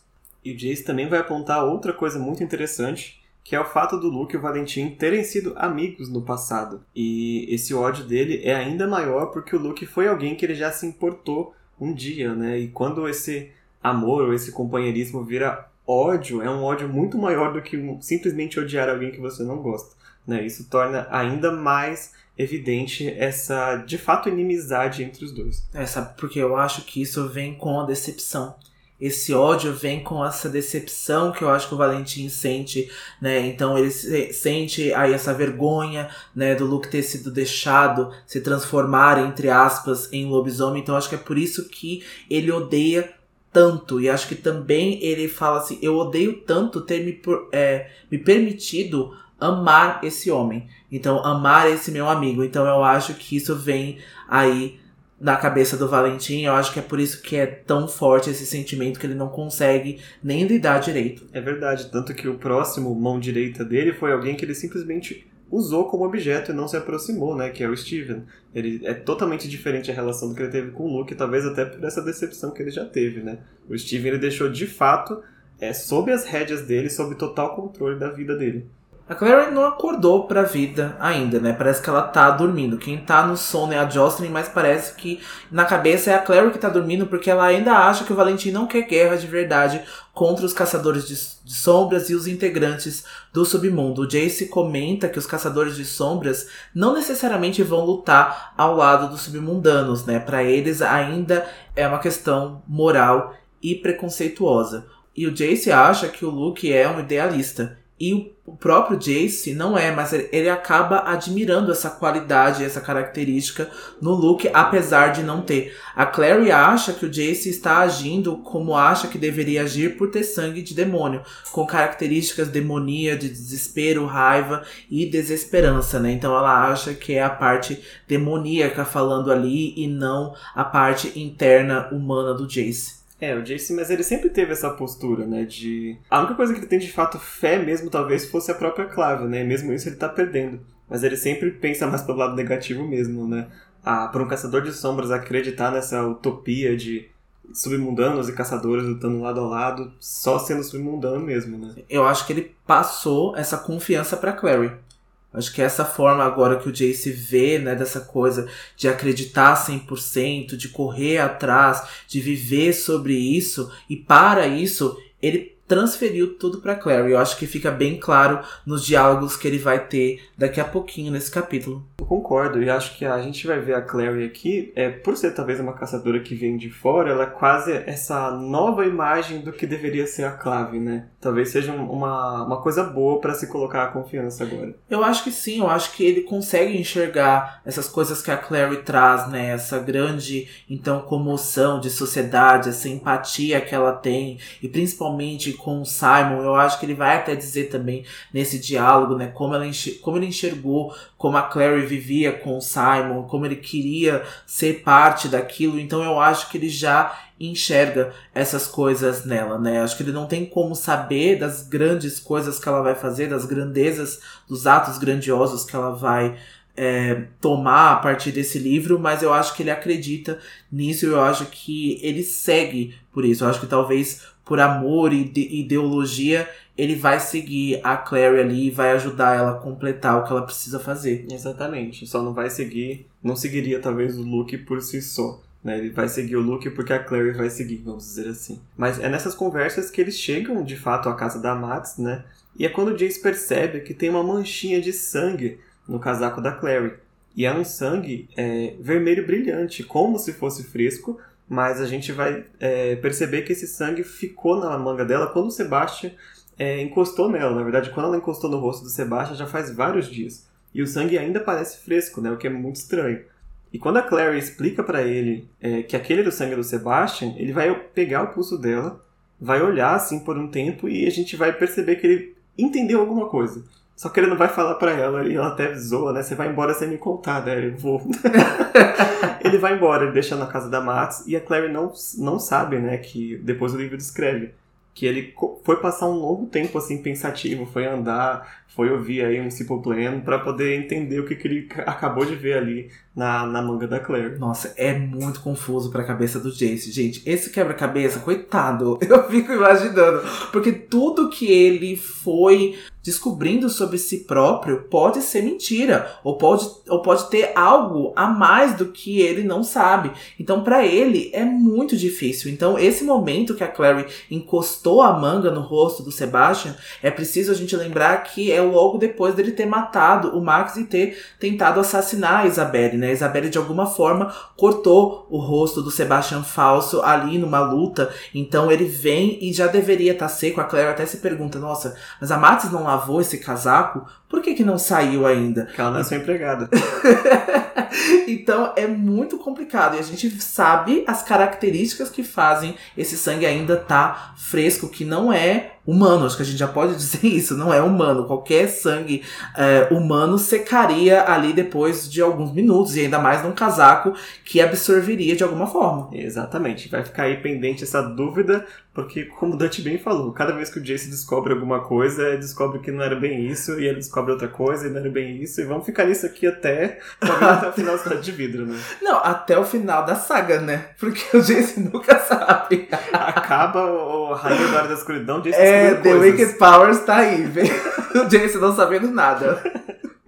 E o Jace também vai apontar outra coisa muito interessante, que é o fato do Luke e o Valentim terem sido amigos no passado. E esse ódio dele é ainda maior porque o Luke foi alguém que ele já se importou um dia, né? E quando esse amor ou esse companheirismo vira ódio, é um ódio muito maior do que simplesmente odiar alguém que você não gosta. Né? Isso torna ainda mais evidente essa, de fato, inimizade entre os dois. É, sabe? Porque eu acho que isso vem com a decepção esse ódio vem com essa decepção que eu acho que o Valentim sente, né? Então ele sente aí essa vergonha, né, do Luke ter sido deixado se transformar entre aspas em lobisomem. Então acho que é por isso que ele odeia tanto e acho que também ele fala assim: eu odeio tanto ter me, é, me permitido amar esse homem. Então amar esse meu amigo. Então eu acho que isso vem aí na cabeça do Valentim, eu acho que é por isso que é tão forte esse sentimento que ele não consegue nem lidar direito. É verdade, tanto que o próximo mão direita dele foi alguém que ele simplesmente usou como objeto e não se aproximou, né, que é o Steven. Ele é totalmente diferente a relação que ele teve com o Luke, talvez até por essa decepção que ele já teve, né. O Steven ele deixou de fato é sob as rédeas dele, sob total controle da vida dele. A Clary não acordou pra vida ainda, né? Parece que ela tá dormindo. Quem tá no sono é a Jocelyn, mas parece que na cabeça é a Clary que tá dormindo porque ela ainda acha que o Valentim não quer guerra de verdade contra os caçadores de, de sombras e os integrantes do submundo. O Jace comenta que os caçadores de sombras não necessariamente vão lutar ao lado dos submundanos, né? Para eles ainda é uma questão moral e preconceituosa. E o Jace acha que o Luke é um idealista e o próprio Jace não é, mas ele acaba admirando essa qualidade, essa característica no Luke, apesar de não ter. A Clary acha que o Jace está agindo como acha que deveria agir por ter sangue de demônio, com características demonia, de desespero, raiva e desesperança, né? Então ela acha que é a parte demoníaca falando ali e não a parte interna humana do Jace. É, o Jace, mas ele sempre teve essa postura, né, de... A única coisa que ele tem de fato fé mesmo, talvez, fosse a própria Clave, né, mesmo isso ele tá perdendo. Mas ele sempre pensa mais pelo lado negativo mesmo, né. Ah, para um caçador de sombras acreditar nessa utopia de submundanos e caçadores lutando lado a lado, só sendo submundano mesmo, né. Eu acho que ele passou essa confiança para Clary. Acho que essa forma agora que o Jace vê, né, dessa coisa de acreditar 100%, de correr atrás, de viver sobre isso, e para isso, ele transferiu tudo para Clary. Eu acho que fica bem claro nos diálogos que ele vai ter daqui a pouquinho nesse capítulo. Eu concordo, e acho que a gente vai ver a Clary aqui, é, por ser talvez uma caçadora que vem de fora, ela é quase essa nova imagem do que deveria ser a Clave, né? Talvez seja uma, uma coisa boa para se colocar a confiança agora. Eu acho que sim, eu acho que ele consegue enxergar essas coisas que a Clary traz, né? Essa grande, então, comoção de sociedade, essa empatia que ela tem, e principalmente com o Simon, eu acho que ele vai até dizer também nesse diálogo, né, como, ela como ele enxergou como a Clary vivia com o Simon, como ele queria ser parte daquilo, então eu acho que ele já enxerga essas coisas nela, né? Acho que ele não tem como saber das grandes coisas que ela vai fazer, das grandezas, dos atos grandiosos que ela vai é, tomar a partir desse livro, mas eu acho que ele acredita nisso e eu acho que ele segue por isso. Eu acho que talvez por amor e ideologia, ele vai seguir a Clary ali e vai ajudar ela a completar o que ela precisa fazer. Exatamente. Só não vai seguir, não seguiria talvez o Luke por si só. Né? Ele vai seguir o Luke porque a Clary vai seguir, vamos dizer assim. Mas é nessas conversas que eles chegam de fato à casa da Max, né? E é quando o Jace percebe que tem uma manchinha de sangue no casaco da Clary. E é um sangue é, vermelho brilhante, como se fosse fresco, mas a gente vai é, perceber que esse sangue ficou na manga dela quando o Sebastian é, encostou nela. Na verdade, quando ela encostou no rosto do Sebastian já faz vários dias. E o sangue ainda parece fresco, né? O que é muito estranho. E quando a Clary explica para ele é, que aquele era o sangue do Sebastian, ele vai pegar o pulso dela, vai olhar assim por um tempo e a gente vai perceber que ele entendeu alguma coisa. Só que ele não vai falar para ela e ela até zoa, né? Você vai embora sem me contar, né? Eu vou. ele vai embora, ele deixa na casa da Max e a Clary não, não sabe, né, que depois o livro descreve que ele foi passar um longo tempo assim pensativo, foi andar, foi ouvir aí um Simple Plan para poder entender o que, que ele acabou de ver ali na, na manga da Claire. Nossa, é muito confuso pra cabeça do Jace. Gente, esse quebra-cabeça, coitado, eu fico imaginando. Porque tudo que ele foi descobrindo sobre si próprio pode ser mentira. Ou pode, ou pode ter algo a mais do que ele não sabe. Então, para ele, é muito difícil. Então, esse momento que a Clary encostou a manga no rosto do Sebastian, é preciso a gente lembrar que é logo depois dele ter matado o Max e ter tentado assassinar a Isabelle, né? A Isabelle, de alguma forma, cortou o rosto do Sebastian falso ali numa luta. Então ele vem e já deveria estar tá seco. A Claire até se pergunta: nossa, mas a Matis não lavou esse casaco? Por que, que não saiu ainda? Porque ela não é sua empregada. então é muito complicado. E a gente sabe as características que fazem esse sangue ainda estar tá fresco, que não é humano. Acho que a gente já pode dizer isso, não é humano. Qualquer sangue é, humano secaria ali depois de alguns minutos, e ainda mais num casaco que absorveria de alguma forma. Exatamente. Vai ficar aí pendente essa dúvida, porque, como o Dante bem falou, cada vez que o Jace descobre alguma coisa, descobre que não era bem isso, e ele descobre outra coisa e não era bem isso, e vamos ficar nisso aqui até, até o final da cidade de vidro, né? Não, até o final da saga, né? Porque o Jace nunca sabe. Acaba o Rainha da Hora da Escuridão, Jace É, The Wicked Powers tá aí, velho. o Jace não sabendo nada.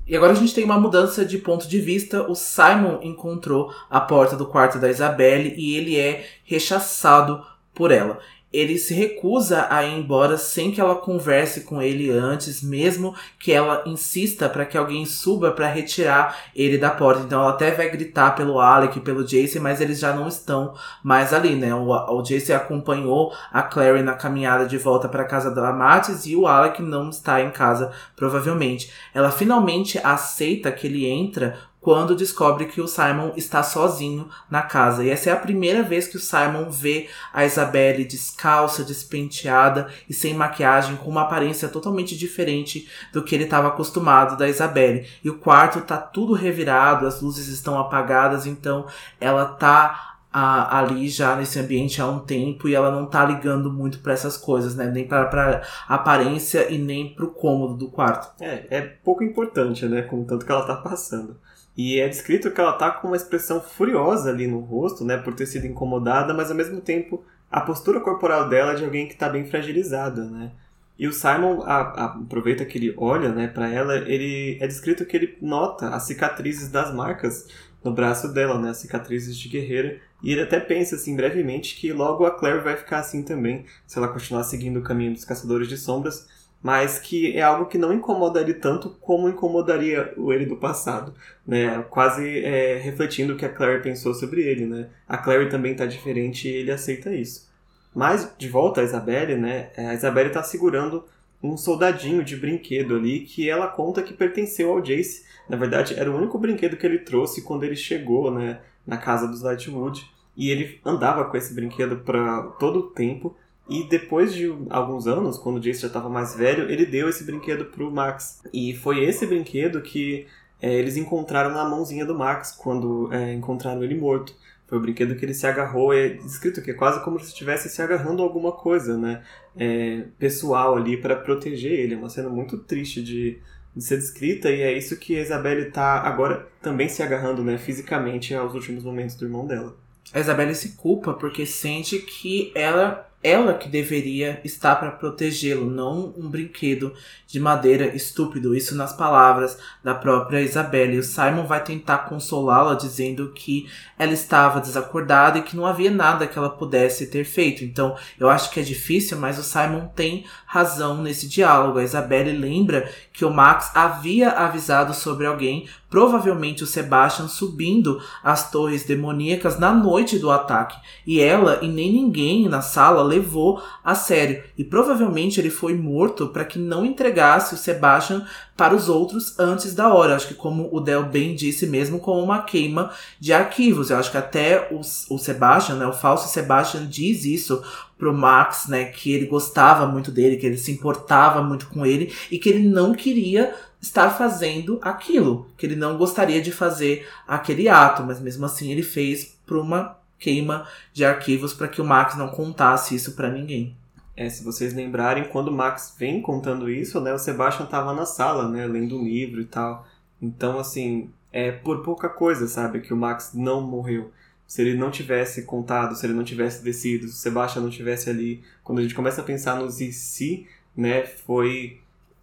E agora a gente tem uma mudança de ponto de vista. O Simon encontrou a porta do quarto da Isabelle e ele é rechaçado por ela ele se recusa a ir embora sem que ela converse com ele antes, mesmo que ela insista para que alguém suba para retirar ele da porta. Então ela até vai gritar pelo Alec, pelo Jason, mas eles já não estão mais ali, né? O, o Jason acompanhou a Clary na caminhada de volta para casa da Matis e o Alec não está em casa, provavelmente. Ela finalmente aceita que ele entra quando descobre que o Simon está sozinho na casa. E essa é a primeira vez que o Simon vê a Isabelle descalça, despenteada e sem maquiagem, com uma aparência totalmente diferente do que ele estava acostumado da Isabelle. E o quarto tá tudo revirado, as luzes estão apagadas, então ela tá a, ali já nesse ambiente há um tempo e ela não tá ligando muito para essas coisas, né? Nem para aparência e nem pro cômodo do quarto. É, é pouco importante, né? Com o tanto que ela tá passando. E é descrito que ela tá com uma expressão furiosa ali no rosto, né, por ter sido incomodada, mas ao mesmo tempo a postura corporal dela é de alguém que está bem fragilizada, né? E o Simon a, a, aproveita que ele olha, né, para ela, ele é descrito que ele nota as cicatrizes das marcas no braço dela, né, as cicatrizes de guerreira, e ele até pensa assim brevemente que logo a Claire vai ficar assim também, se ela continuar seguindo o caminho dos caçadores de sombras mas que é algo que não incomoda ele tanto como incomodaria o ele do passado, né? Quase é, refletindo o que a Clary pensou sobre ele, né? A Clary também está diferente e ele aceita isso. Mas, de volta a Isabelle, né? A Isabelle está segurando um soldadinho de brinquedo ali que ela conta que pertenceu ao Jace. Na verdade, era o único brinquedo que ele trouxe quando ele chegou, né? Na casa dos Lightwood. E ele andava com esse brinquedo para todo o tempo e depois de alguns anos, quando o Jace já estava mais velho, ele deu esse brinquedo pro Max. E foi esse brinquedo que é, eles encontraram na mãozinha do Max quando é, encontraram ele morto. Foi o brinquedo que ele se agarrou, é descrito que é quase como se estivesse se agarrando a alguma coisa, né? É, pessoal ali para proteger ele. É uma cena muito triste de, de ser descrita e é isso que a Isabelle está agora também se agarrando, né, fisicamente aos últimos momentos do irmão dela. A Isabelle se culpa porque sente que ela ela que deveria estar para protegê-lo, não um brinquedo de madeira estúpido. Isso nas palavras da própria Isabelle. O Simon vai tentar consolá-la, dizendo que ela estava desacordada e que não havia nada que ela pudesse ter feito. Então, eu acho que é difícil, mas o Simon tem razão nesse diálogo. A Isabelle lembra que o Max havia avisado sobre alguém, provavelmente o Sebastian, subindo as torres demoníacas na noite do ataque. E ela e nem ninguém na sala levou a sério. E provavelmente ele foi morto para que não entregasse o Sebastian para os outros antes da hora. Acho que como o Del bem disse mesmo, como uma queima de arquivos. Eu acho que até o Sebastian, né, o falso Sebastian diz isso pro Max, né, que ele gostava muito dele, que ele se importava muito com ele e que ele não queria estar fazendo aquilo, que ele não gostaria de fazer aquele ato, mas mesmo assim ele fez por uma queima de arquivos para que o Max não contasse isso para ninguém. É, se vocês lembrarem, quando o Max vem contando isso, né, o Sebastian tava na sala, né, lendo um livro e tal. Então, assim, é por pouca coisa, sabe, que o Max não morreu. Se ele não tivesse contado, se ele não tivesse descido, se o Sebastian não tivesse ali, quando a gente começa a pensar nos e se, né, foi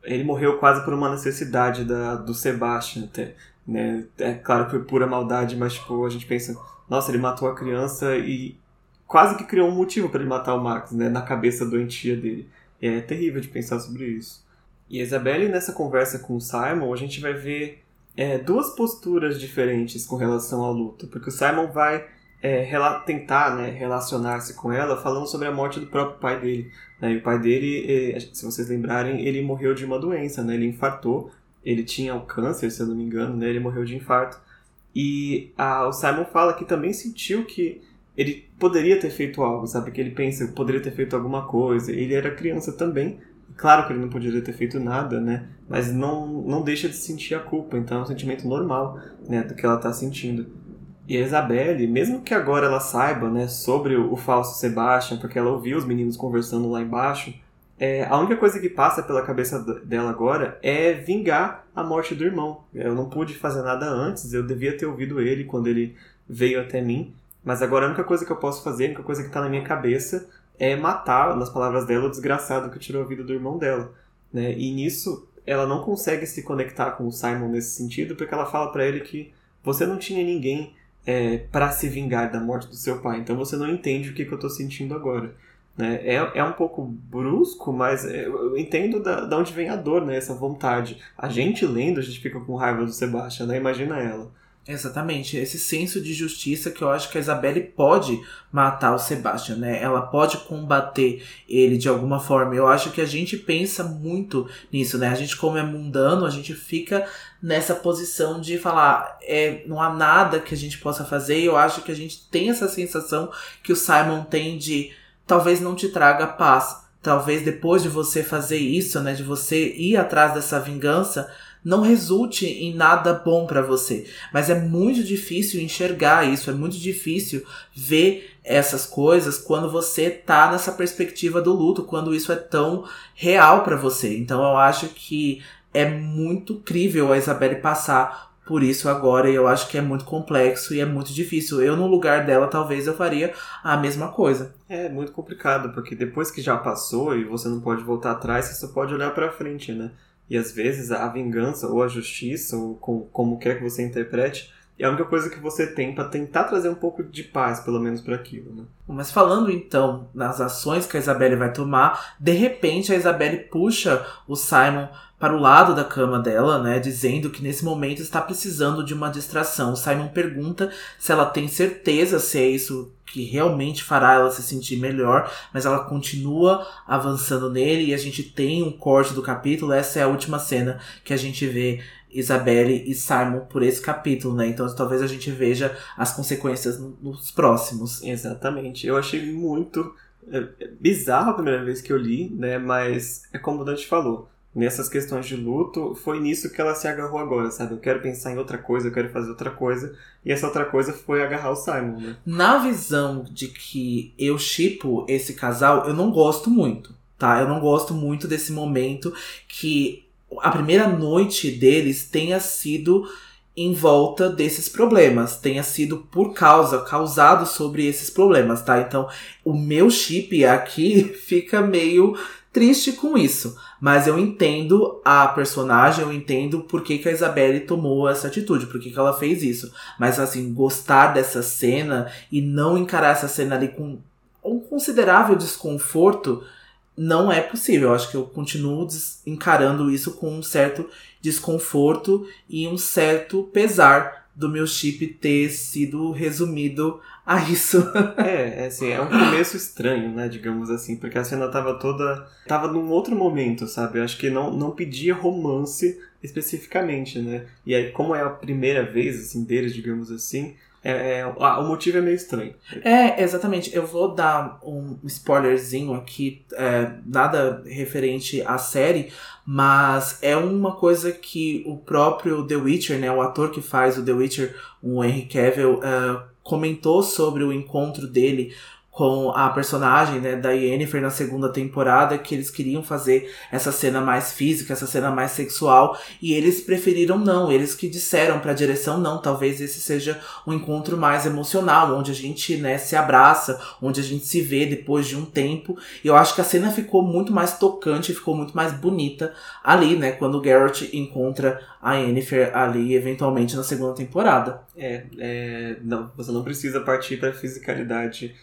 ele morreu quase por uma necessidade da, do Sebastian até, né? É claro que foi pura maldade, mas tipo, a gente pensa, nossa, ele matou a criança e quase que criou um motivo para ele matar o Max, né, na cabeça doentia dele. É terrível de pensar sobre isso. E a Isabelle, nessa conversa com o Simon, a gente vai ver é, duas posturas diferentes com relação ao luto, porque o Simon vai é, tentar né, relacionar-se com ela falando sobre a morte do próprio pai dele. Né? E o pai dele, é, se vocês lembrarem, ele morreu de uma doença, né? ele infartou, ele tinha o câncer, se eu não me engano, né? ele morreu de infarto. E a, o Simon fala que também sentiu que ele poderia ter feito algo, sabe? Que ele pensa que poderia ter feito alguma coisa. Ele era criança também. Claro que ele não poderia ter feito nada, né? Mas não, não deixa de sentir a culpa. Então é um sentimento normal, né? Do que ela está sentindo. E a Isabelle, mesmo que agora ela saiba né, sobre o, o falso Sebastian, porque ela ouviu os meninos conversando lá embaixo, é, a única coisa que passa pela cabeça dela agora é vingar a morte do irmão. Eu não pude fazer nada antes, eu devia ter ouvido ele quando ele veio até mim, mas agora a única coisa que eu posso fazer, a única coisa que está na minha cabeça é matar, nas palavras dela, o desgraçado que tirou a vida do irmão dela. Né? E nisso ela não consegue se conectar com o Simon nesse sentido, porque ela fala para ele que você não tinha ninguém é, para se vingar da morte do seu pai. Então você não entende o que, que eu estou sentindo agora. Né? É, é um pouco brusco, mas é, eu entendo da, da onde vem a dor, né? essa vontade. A gente lendo, a gente fica com raiva do Sebastian, né? imagina ela. Exatamente, esse senso de justiça que eu acho que a Isabelle pode matar o Sebastian, né? Ela pode combater ele de alguma forma. Eu acho que a gente pensa muito nisso, né? A gente, como é mundano, a gente fica nessa posição de falar, é, não há nada que a gente possa fazer. E eu acho que a gente tem essa sensação que o Simon tem de talvez não te traga paz. Talvez depois de você fazer isso, né? De você ir atrás dessa vingança não resulte em nada bom para você. Mas é muito difícil enxergar isso, é muito difícil ver essas coisas quando você tá nessa perspectiva do luto, quando isso é tão real para você. Então eu acho que é muito crível a Isabelle passar por isso agora eu acho que é muito complexo e é muito difícil. Eu, no lugar dela, talvez eu faria a mesma coisa. É muito complicado, porque depois que já passou e você não pode voltar atrás, você só pode olhar para frente, né? E às vezes a vingança ou a justiça, ou com, como quer que você interprete, é a única coisa que você tem para tentar trazer um pouco de paz, pelo menos, para aquilo. Né? Mas falando então nas ações que a Isabelle vai tomar, de repente a Isabelle puxa o Simon para o lado da cama dela, né, dizendo que nesse momento está precisando de uma distração. Simon pergunta se ela tem certeza se é isso que realmente fará ela se sentir melhor, mas ela continua avançando nele e a gente tem um corte do capítulo. Essa é a última cena que a gente vê Isabelle e Simon por esse capítulo, né? Então talvez a gente veja as consequências nos próximos. Exatamente. Eu achei muito é, bizarro a primeira vez que eu li, né? Mas é como o Dante falou nessas questões de luto, foi nisso que ela se agarrou agora, sabe? Eu quero pensar em outra coisa, eu quero fazer outra coisa. E essa outra coisa foi agarrar o Simon, né? Na visão de que eu chipo esse casal, eu não gosto muito, tá? Eu não gosto muito desse momento que a primeira noite deles tenha sido em volta desses problemas, tenha sido por causa, causado sobre esses problemas, tá? Então, o meu chip aqui fica meio triste com isso. Mas eu entendo a personagem, eu entendo por que, que a Isabelle tomou essa atitude, por que, que ela fez isso. Mas assim, gostar dessa cena e não encarar essa cena ali com um considerável desconforto não é possível. Eu acho que eu continuo encarando isso com um certo desconforto e um certo pesar do meu chip ter sido resumido a isso. é, é assim, é um começo estranho, né, digamos assim, porque a cena tava toda. tava num outro momento, sabe? Eu acho que não, não pedia romance especificamente, né? E aí, como é a primeira vez, assim, deles, digamos assim, é, é, ah, o motivo é meio estranho. É, exatamente. Eu vou dar um spoilerzinho aqui, é, nada referente à série, mas é uma coisa que o próprio The Witcher, né, o ator que faz o The Witcher, o Henry Cavill, uh, comentou sobre o encontro dele com a personagem né, da Yennefer na segunda temporada, que eles queriam fazer essa cena mais física, essa cena mais sexual, e eles preferiram não, eles que disseram para a direção não, talvez esse seja um encontro mais emocional, onde a gente né, se abraça, onde a gente se vê depois de um tempo, e eu acho que a cena ficou muito mais tocante, ficou muito mais bonita ali, né, quando o Geralt encontra a Yennefer ali, eventualmente, na segunda temporada. É, é não, você não precisa partir para fisicalidade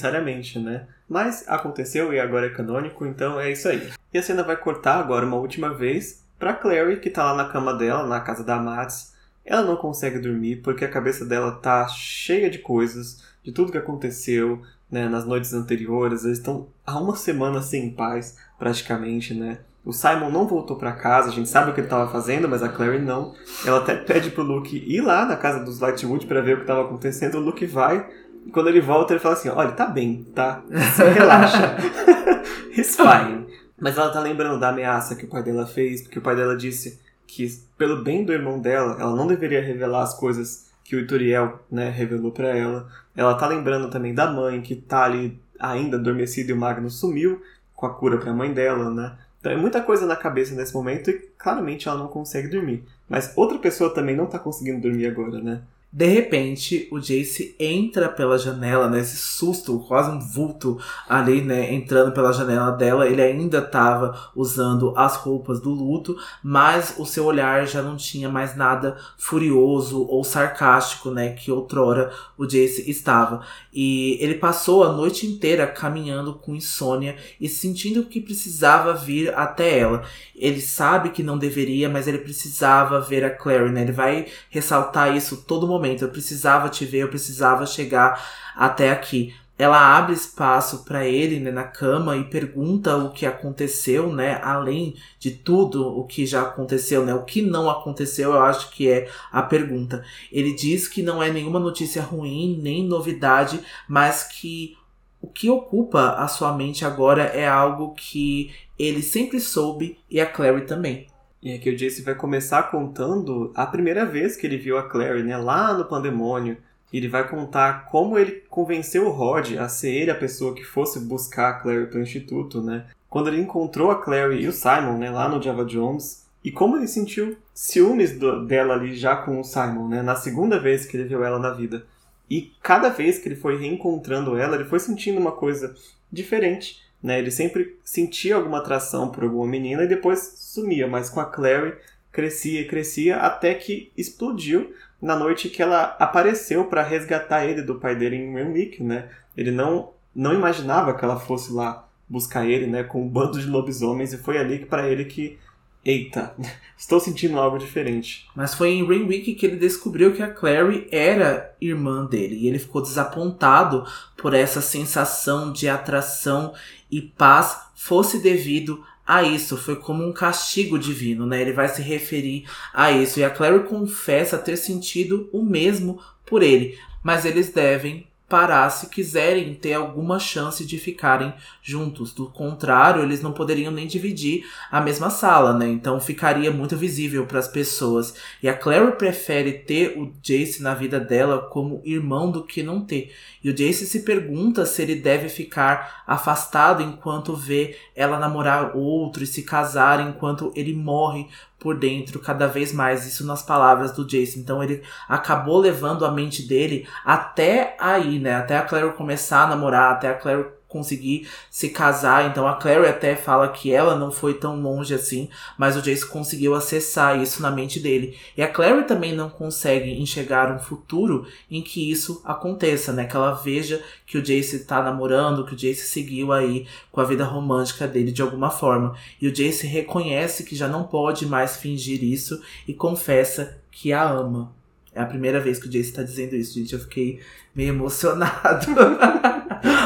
necessariamente, né? Mas aconteceu e agora é canônico, então é isso aí. E a cena vai cortar agora uma última vez para Clary, que tá lá na cama dela, na casa da Mats. Ela não consegue dormir porque a cabeça dela tá cheia de coisas, de tudo que aconteceu, né, nas noites anteriores. Eles estão há uma semana sem paz, praticamente, né? O Simon não voltou para casa, a gente sabe o que ele estava fazendo, mas a Clary não. Ela até pede pro Luke ir lá na casa dos Lightwood para ver o que estava acontecendo. O Luke vai, quando ele volta, ele fala assim: Olha, tá bem, tá? Você relaxa. It's fine. Mas ela tá lembrando da ameaça que o pai dela fez, porque o pai dela disse que, pelo bem do irmão dela, ela não deveria revelar as coisas que o Ituriel né, revelou para ela. Ela tá lembrando também da mãe, que tá ali ainda adormecida e o Magnus sumiu com a cura pra mãe dela, né? Então é muita coisa na cabeça nesse momento e claramente ela não consegue dormir. Mas outra pessoa também não tá conseguindo dormir agora, né? De repente, o Jace entra pela janela, né? Esse susto, quase um vulto ali, né? Entrando pela janela dela. Ele ainda estava usando as roupas do luto, mas o seu olhar já não tinha mais nada furioso ou sarcástico, né? Que outrora o Jace estava. E ele passou a noite inteira caminhando com insônia e sentindo que precisava vir até ela. Ele sabe que não deveria, mas ele precisava ver a Clary, né? Ele vai ressaltar isso todo momento. Eu precisava te ver, eu precisava chegar até aqui ela abre espaço para ele né, na cama e pergunta o que aconteceu, né? Além de tudo o que já aconteceu, né? O que não aconteceu, eu acho que é a pergunta. Ele diz que não é nenhuma notícia ruim, nem novidade, mas que o que ocupa a sua mente agora é algo que ele sempre soube e a Clary também. E aqui o Jace vai começar contando a primeira vez que ele viu a Clary, né? Lá no Pandemônio ele vai contar como ele convenceu o Rod a ser ele a pessoa que fosse buscar a Clary para o instituto, né? Quando ele encontrou a Clary e o Simon, né, lá no Java Jones, e como ele sentiu ciúmes do, dela ali já com o Simon, né, na segunda vez que ele viu ela na vida. E cada vez que ele foi reencontrando ela, ele foi sentindo uma coisa diferente, né? Ele sempre sentia alguma atração por alguma menina e depois sumia, mas com a Clary crescia e crescia até que explodiu na noite que ela apareceu para resgatar ele do pai dele em Renwick, né? Ele não não imaginava que ela fosse lá buscar ele, né, com um bando de lobisomens e foi ali que para ele que eita, estou sentindo algo diferente. Mas foi em Renwick que ele descobriu que a Clary era irmã dele e ele ficou desapontado por essa sensação de atração e paz fosse devido a isso, foi como um castigo divino, né? Ele vai se referir a isso. E a Clary confessa ter sentido o mesmo por ele, mas eles devem parar se quiserem ter alguma chance de ficarem juntos. Do contrário, eles não poderiam nem dividir a mesma sala, né? Então ficaria muito visível para as pessoas. E a Clary prefere ter o Jace na vida dela como irmão do que não ter. E o Jace se pergunta se ele deve ficar afastado enquanto vê ela namorar outro e se casar enquanto ele morre por dentro cada vez mais, isso nas palavras do Jason. Então ele acabou levando a mente dele até aí, né? Até a Claire começar a namorar, até a Claire conseguir se casar. Então a Clary até fala que ela não foi tão longe assim, mas o Jace conseguiu acessar isso na mente dele. E a Clary também não consegue enxergar um futuro em que isso aconteça, né? Que ela veja que o Jace tá namorando, que o Jace seguiu aí com a vida romântica dele de alguma forma. E o Jace reconhece que já não pode mais fingir isso e confessa que a ama. É a primeira vez que o Jace tá dizendo isso, gente. Eu fiquei meio emocionado.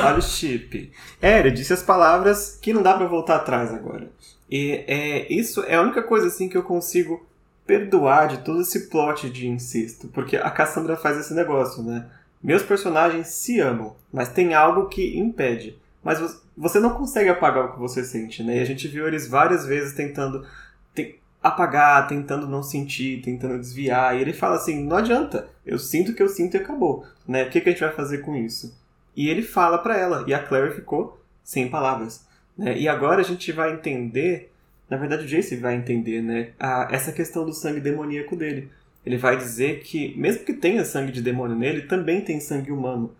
Olha o chip. É, ele disse as palavras que não dá para voltar atrás agora. E é, isso é a única coisa assim que eu consigo perdoar de todo esse plot de incesto. Porque a Cassandra faz esse negócio, né? Meus personagens se amam, mas tem algo que impede. Mas você não consegue apagar o que você sente, né? E a gente viu eles várias vezes tentando te apagar, tentando não sentir, tentando desviar. E ele fala assim: não adianta, eu sinto o que eu sinto e acabou, né? O que, que a gente vai fazer com isso? E ele fala para ela, e a Claire ficou sem palavras. Né? E agora a gente vai entender, na verdade o Jace vai entender, né? A, essa questão do sangue demoníaco dele. Ele vai dizer que, mesmo que tenha sangue de demônio nele, também tem sangue humano,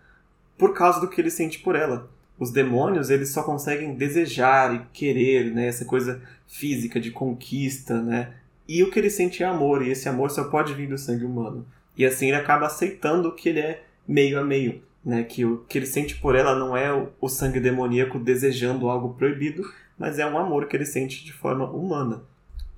por causa do que ele sente por ela. Os demônios, eles só conseguem desejar e querer, né? Essa coisa física de conquista, né? E o que ele sente é amor, e esse amor só pode vir do sangue humano. E assim ele acaba aceitando que ele é meio a meio né? Que o que ele sente por ela não é o, o sangue demoníaco desejando algo proibido, mas é um amor que ele sente de forma humana.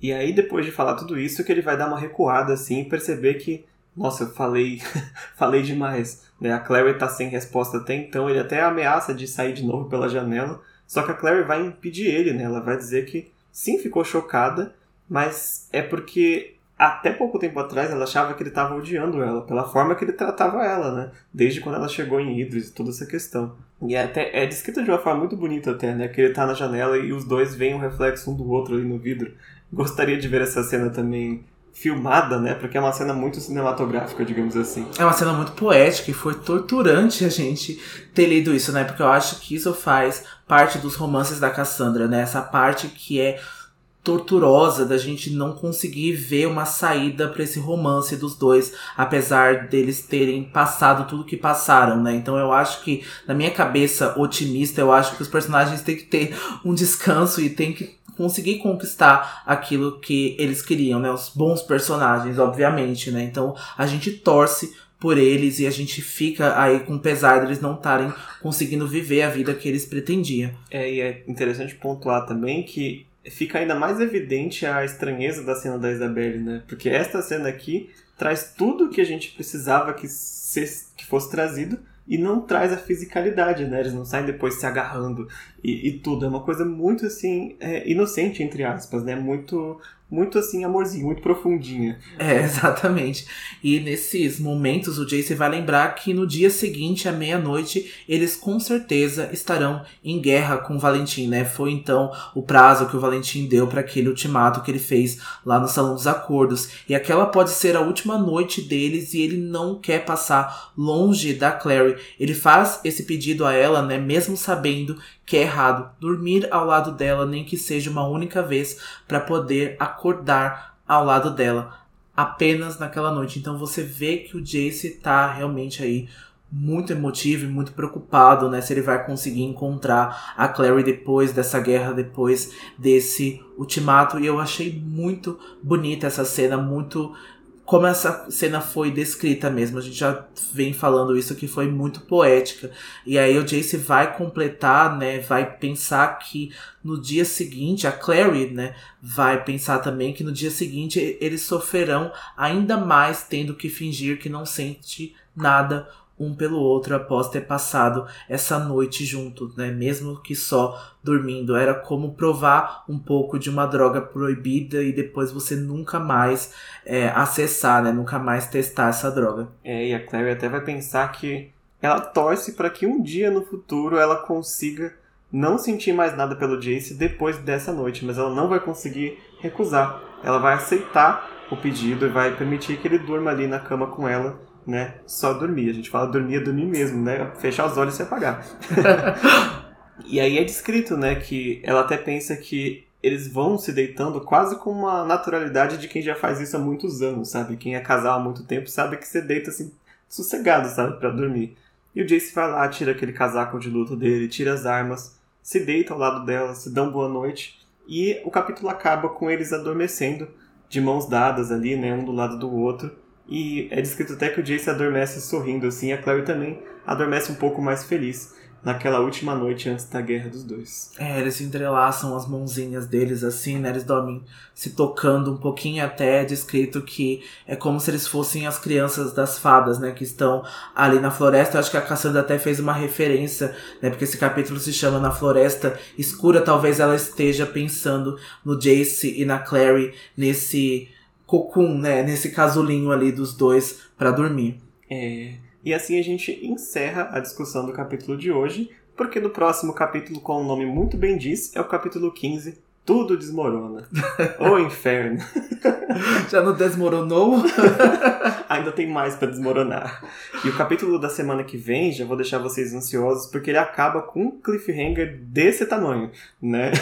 E aí, depois de falar tudo isso, que ele vai dar uma recuada assim e perceber que, nossa, eu falei, falei demais. Né? A Clary tá sem resposta até então, ele até ameaça de sair de novo pela janela, só que a Clary vai impedir ele, né? Ela vai dizer que sim, ficou chocada, mas é porque até pouco tempo atrás ela achava que ele estava odiando ela, pela forma que ele tratava ela, né? Desde quando ela chegou em Idris e toda essa questão. E é, até, é descrito de uma forma muito bonita até, né? Que ele tá na janela e os dois veem um reflexo um do outro ali no vidro. Gostaria de ver essa cena também filmada, né? Porque é uma cena muito cinematográfica, digamos assim. É uma cena muito poética e foi torturante a gente ter lido isso, né? Porque eu acho que isso faz parte dos romances da Cassandra, né? Essa parte que é torturosa da gente não conseguir ver uma saída para esse romance dos dois, apesar deles terem passado tudo que passaram, né? Então eu acho que na minha cabeça otimista, eu acho que os personagens têm que ter um descanso e têm que conseguir conquistar aquilo que eles queriam, né? Os bons personagens, obviamente, né? Então a gente torce por eles e a gente fica aí com pesar deles não estarem conseguindo viver a vida que eles pretendiam. É, e é interessante pontuar também que fica ainda mais evidente a estranheza da cena da Isabelle, né? Porque esta cena aqui traz tudo o que a gente precisava que, se, que fosse trazido e não traz a fisicalidade, né? Eles não saem depois se agarrando e, e tudo. É uma coisa muito, assim, é, inocente, entre aspas, né? Muito muito assim, amorzinho, muito profundinha. É, exatamente. E nesses momentos o Jace vai lembrar que no dia seguinte, à meia-noite, eles com certeza estarão em guerra com o Valentim, né? Foi então o prazo que o Valentim deu para aquele ultimato que ele fez lá no Salão dos Acordos. E aquela pode ser a última noite deles e ele não quer passar longe da Clary. Ele faz esse pedido a ela, né? Mesmo sabendo que é errado dormir ao lado dela, nem que seja uma única vez, para poder ao lado dela apenas naquela noite. Então você vê que o Jace tá realmente aí muito emotivo e muito preocupado, né, se ele vai conseguir encontrar a Clary depois dessa guerra, depois desse ultimato. E eu achei muito bonita essa cena, muito como essa cena foi descrita mesmo. A gente já vem falando isso que foi muito poética. E aí o Jace vai completar, né, vai pensar que no dia seguinte, a Clary, né, vai pensar também que no dia seguinte eles sofrerão ainda mais tendo que fingir que não sente nada um pelo outro após ter passado essa noite juntos, né? Mesmo que só dormindo. Era como provar um pouco de uma droga proibida e depois você nunca mais é, acessar, né? Nunca mais testar essa droga. É, e a Clary até vai pensar que ela torce para que um dia no futuro ela consiga não sentir mais nada pelo Jace depois dessa noite, mas ela não vai conseguir recusar. Ela vai aceitar o pedido e vai permitir que ele durma ali na cama com ela né? Só dormir. A gente fala dormir é dormir mesmo, né? Fechar os olhos e apagar. e aí é descrito, né, que ela até pensa que eles vão se deitando quase com uma naturalidade de quem já faz isso há muitos anos, sabe? Quem é casal há muito tempo sabe que você deita assim, sossegado, sabe? para dormir. E o Jace vai lá, tira aquele casaco de luto dele, tira as armas, se deita ao lado dela, se dão boa noite. E o capítulo acaba com eles adormecendo, de mãos dadas ali, né? Um do lado do outro. E é descrito até que o Jace adormece sorrindo assim, e a Clary também adormece um pouco mais feliz. naquela última noite antes da guerra dos dois. É, eles se entrelaçam as mãozinhas deles assim, né? Eles dormem se tocando um pouquinho até é descrito que é como se eles fossem as crianças das fadas, né? Que estão ali na floresta. Eu acho que a Cassandra até fez uma referência, né? Porque esse capítulo se chama Na Floresta Escura. Talvez ela esteja pensando no Jace e na Clary nesse cocum, né? Nesse casulinho ali dos dois para dormir. É. E assim a gente encerra a discussão do capítulo de hoje, porque no próximo capítulo, como o nome muito bem diz, é o capítulo 15, Tudo Desmorona. o inferno. Já não desmoronou? Ainda tem mais para desmoronar. E o capítulo da semana que vem, já vou deixar vocês ansiosos, porque ele acaba com um cliffhanger desse tamanho, né?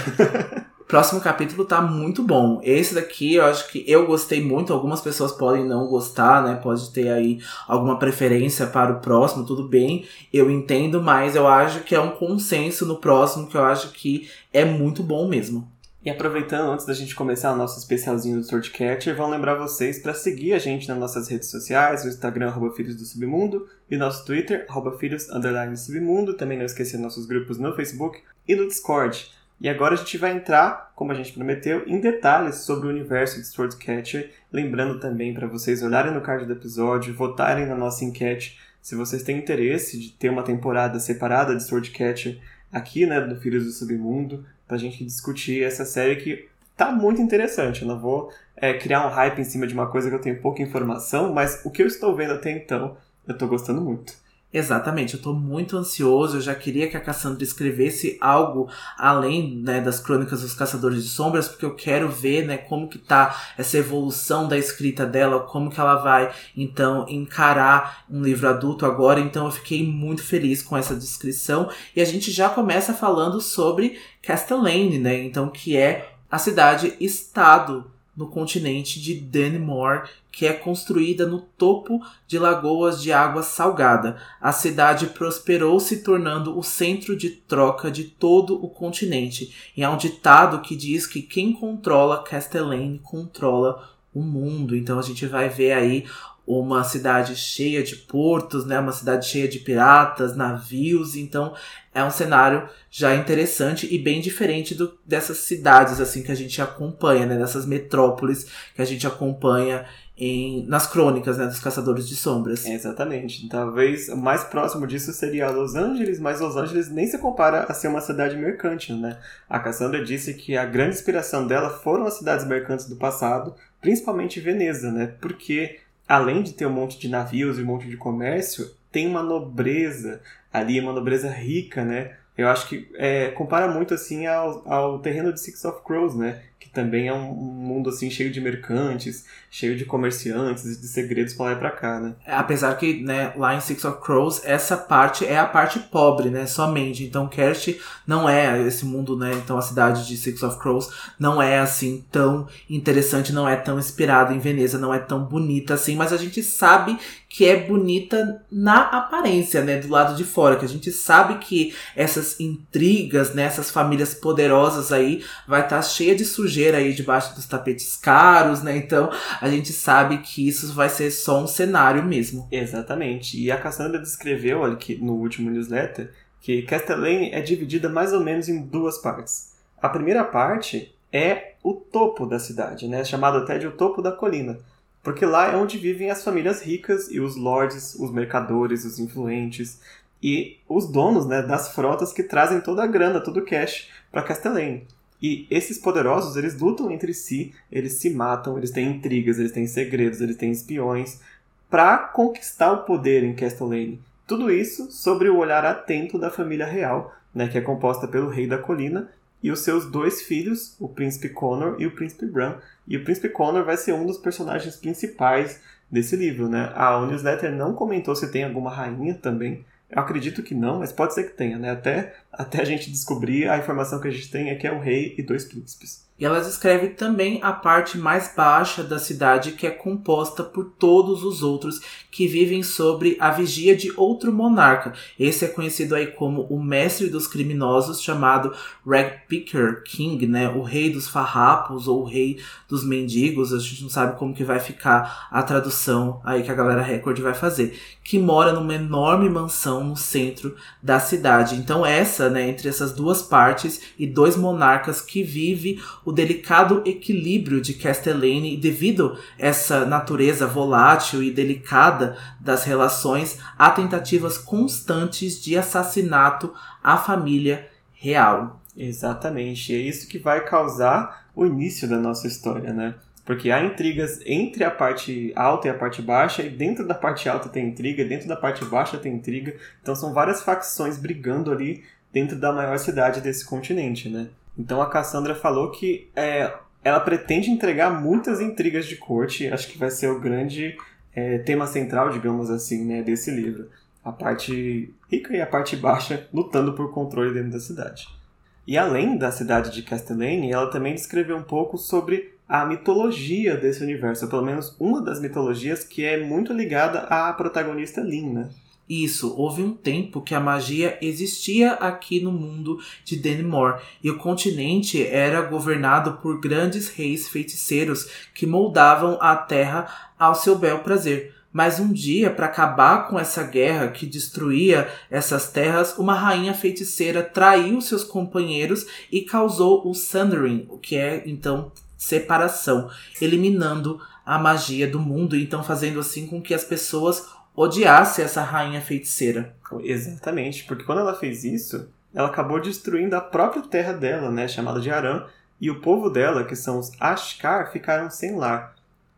Próximo capítulo tá muito bom. Esse daqui eu acho que eu gostei muito. Algumas pessoas podem não gostar, né? Pode ter aí alguma preferência para o próximo, tudo bem. Eu entendo, mas eu acho que é um consenso no próximo que eu acho que é muito bom mesmo. E aproveitando, antes da gente começar o nosso especialzinho do Swordcatcher, vamos lembrar vocês para seguir a gente nas nossas redes sociais, o Instagram, arroba Filhos do Submundo, e nosso Twitter, arroba Filhos, Submundo. Também não esquecer nossos grupos no Facebook e no Discord. E agora a gente vai entrar, como a gente prometeu, em detalhes sobre o universo de Swordcatcher, lembrando também para vocês olharem no card do episódio, votarem na nossa enquete se vocês têm interesse de ter uma temporada separada de Swordcatcher aqui, né, do Filhos do Submundo, pra gente discutir essa série que tá muito interessante. Eu não vou é, criar um hype em cima de uma coisa que eu tenho pouca informação, mas o que eu estou vendo até então, eu tô gostando muito. Exatamente, eu tô muito ansioso, eu já queria que a Cassandra escrevesse algo além né, das crônicas dos Caçadores de Sombras, porque eu quero ver né, como que tá essa evolução da escrita dela, como que ela vai, então, encarar um livro adulto agora, então eu fiquei muito feliz com essa descrição, e a gente já começa falando sobre Castellane, né, então, que é a cidade-estado no continente de Dannemore, que é construída no topo de lagoas de água salgada. A cidade prosperou, se tornando o centro de troca de todo o continente. E há um ditado que diz que quem controla Castellane controla o mundo. Então a gente vai ver aí uma cidade cheia de portos, né, uma cidade cheia de piratas, navios, então é um cenário já interessante e bem diferente do, dessas cidades assim que a gente acompanha, né, dessas metrópoles que a gente acompanha em, nas crônicas né, dos Caçadores de Sombras. Exatamente. Talvez o mais próximo disso seria Los Angeles, mas Los Angeles nem se compara a ser uma cidade mercantil, né? A Cassandra disse que a grande inspiração dela foram as cidades mercantes do passado, principalmente Veneza, né? Porque além de ter um monte de navios e um monte de comércio, tem uma nobreza ali, uma nobreza rica, né? Eu acho que é, compara muito assim ao, ao terreno de Six of Crows, né? Que também é um, mundo assim cheio de mercantes, cheio de comerciantes e de segredos para lá e para cá, né? Apesar que, né, lá em Six of Crows, essa parte é a parte pobre, né, somente. Então, Kerst não é esse mundo, né, então a cidade de Six of Crows não é assim tão interessante, não é tão inspirada em Veneza, não é tão bonita assim, mas a gente sabe que é bonita na aparência, né, do lado de fora, que a gente sabe que essas intrigas, né, essas famílias poderosas aí vai estar tá cheia de sujeira aí debaixo dos tapetes caros, né? Então, a gente sabe que isso vai ser só um cenário mesmo. Exatamente. E a Cassandra descreveu aqui no último newsletter que Castellane é dividida mais ou menos em duas partes. A primeira parte é o topo da cidade, né? chamado até de o topo da colina. Porque lá é onde vivem as famílias ricas e os lords, os mercadores, os influentes e os donos né, das frotas que trazem toda a grana, todo o cash para Castellane. E esses poderosos, eles lutam entre si, eles se matam, eles têm intrigas, eles têm segredos, eles têm espiões para conquistar o poder em Castellane. Tudo isso sobre o olhar atento da família real, né, que é composta pelo rei da colina e os seus dois filhos, o príncipe Connor e o príncipe Bran. E o príncipe Connor vai ser um dos personagens principais desse livro, né? A newsletter não comentou se tem alguma rainha também, eu acredito que não, mas pode ser que tenha, né? Até, até a gente descobrir, a informação que a gente tem é que é o rei e dois príncipes. E ela descreve também a parte mais baixa da cidade, que é composta por todos os outros que vivem sobre a vigia de outro monarca. Esse é conhecido aí como o mestre dos criminosos, chamado Ragpicker King, né? O rei dos farrapos ou o rei dos mendigos. A gente não sabe como que vai ficar a tradução aí que a galera Record vai fazer. Que mora numa enorme mansão no centro da cidade. Então essa, né, entre essas duas partes e dois monarcas que vive o delicado equilíbrio de Castellane e devido essa natureza volátil e delicada das relações, há tentativas constantes de assassinato à família real. Exatamente, é isso que vai causar o início da nossa história, né? Porque há intrigas entre a parte alta e a parte baixa, e dentro da parte alta tem intriga, dentro da parte baixa tem intriga. Então são várias facções brigando ali dentro da maior cidade desse continente, né? Então a Cassandra falou que é, ela pretende entregar muitas intrigas de corte, acho que vai ser o grande é, tema central, digamos assim, né, desse livro. A parte rica e a parte baixa lutando por controle dentro da cidade. E além da cidade de Castellane, ela também descreveu um pouco sobre a mitologia desse universo, pelo menos uma das mitologias que é muito ligada à protagonista Lin, né? Isso, houve um tempo que a magia existia aqui no mundo de Denimore e o continente era governado por grandes reis feiticeiros que moldavam a terra ao seu bel prazer. Mas um dia, para acabar com essa guerra que destruía essas terras, uma rainha feiticeira traiu seus companheiros e causou o Sundering, o que é então separação, eliminando a magia do mundo, então fazendo assim com que as pessoas odiasse essa rainha feiticeira. Exatamente, porque quando ela fez isso, ela acabou destruindo a própria terra dela, né, chamada de Aram, e o povo dela, que são os Ashkar, ficaram sem lar.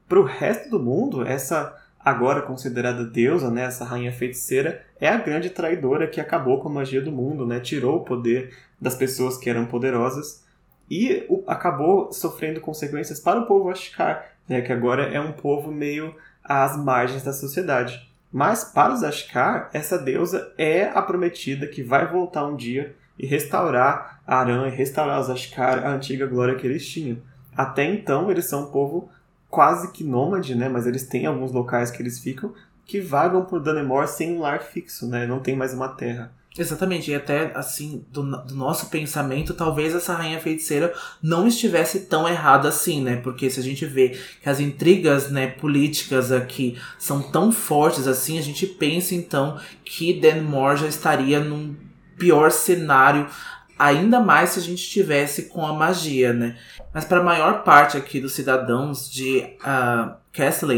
Para o resto do mundo, essa agora considerada deusa, né, essa rainha feiticeira, é a grande traidora que acabou com a magia do mundo, né, tirou o poder das pessoas que eram poderosas e acabou sofrendo consequências para o povo Ashkar, né, que agora é um povo meio às margens da sociedade. Mas para os Ashkar, essa deusa é a prometida que vai voltar um dia e restaurar Arã e restaurar os Ashkar a antiga glória que eles tinham. Até então, eles são um povo quase que nômade, né? Mas eles têm alguns locais que eles ficam que vagam por Danemor sem um lar fixo, né? Não tem mais uma terra. Exatamente, e até assim, do, do, nosso pensamento, talvez essa rainha feiticeira não estivesse tão errada assim, né? Porque se a gente vê que as intrigas né, políticas aqui são tão fortes assim, a gente pensa então que Denmore já estaria num pior cenário, ainda mais se a gente estivesse com a magia, né? Mas para a maior parte aqui dos cidadãos de uh,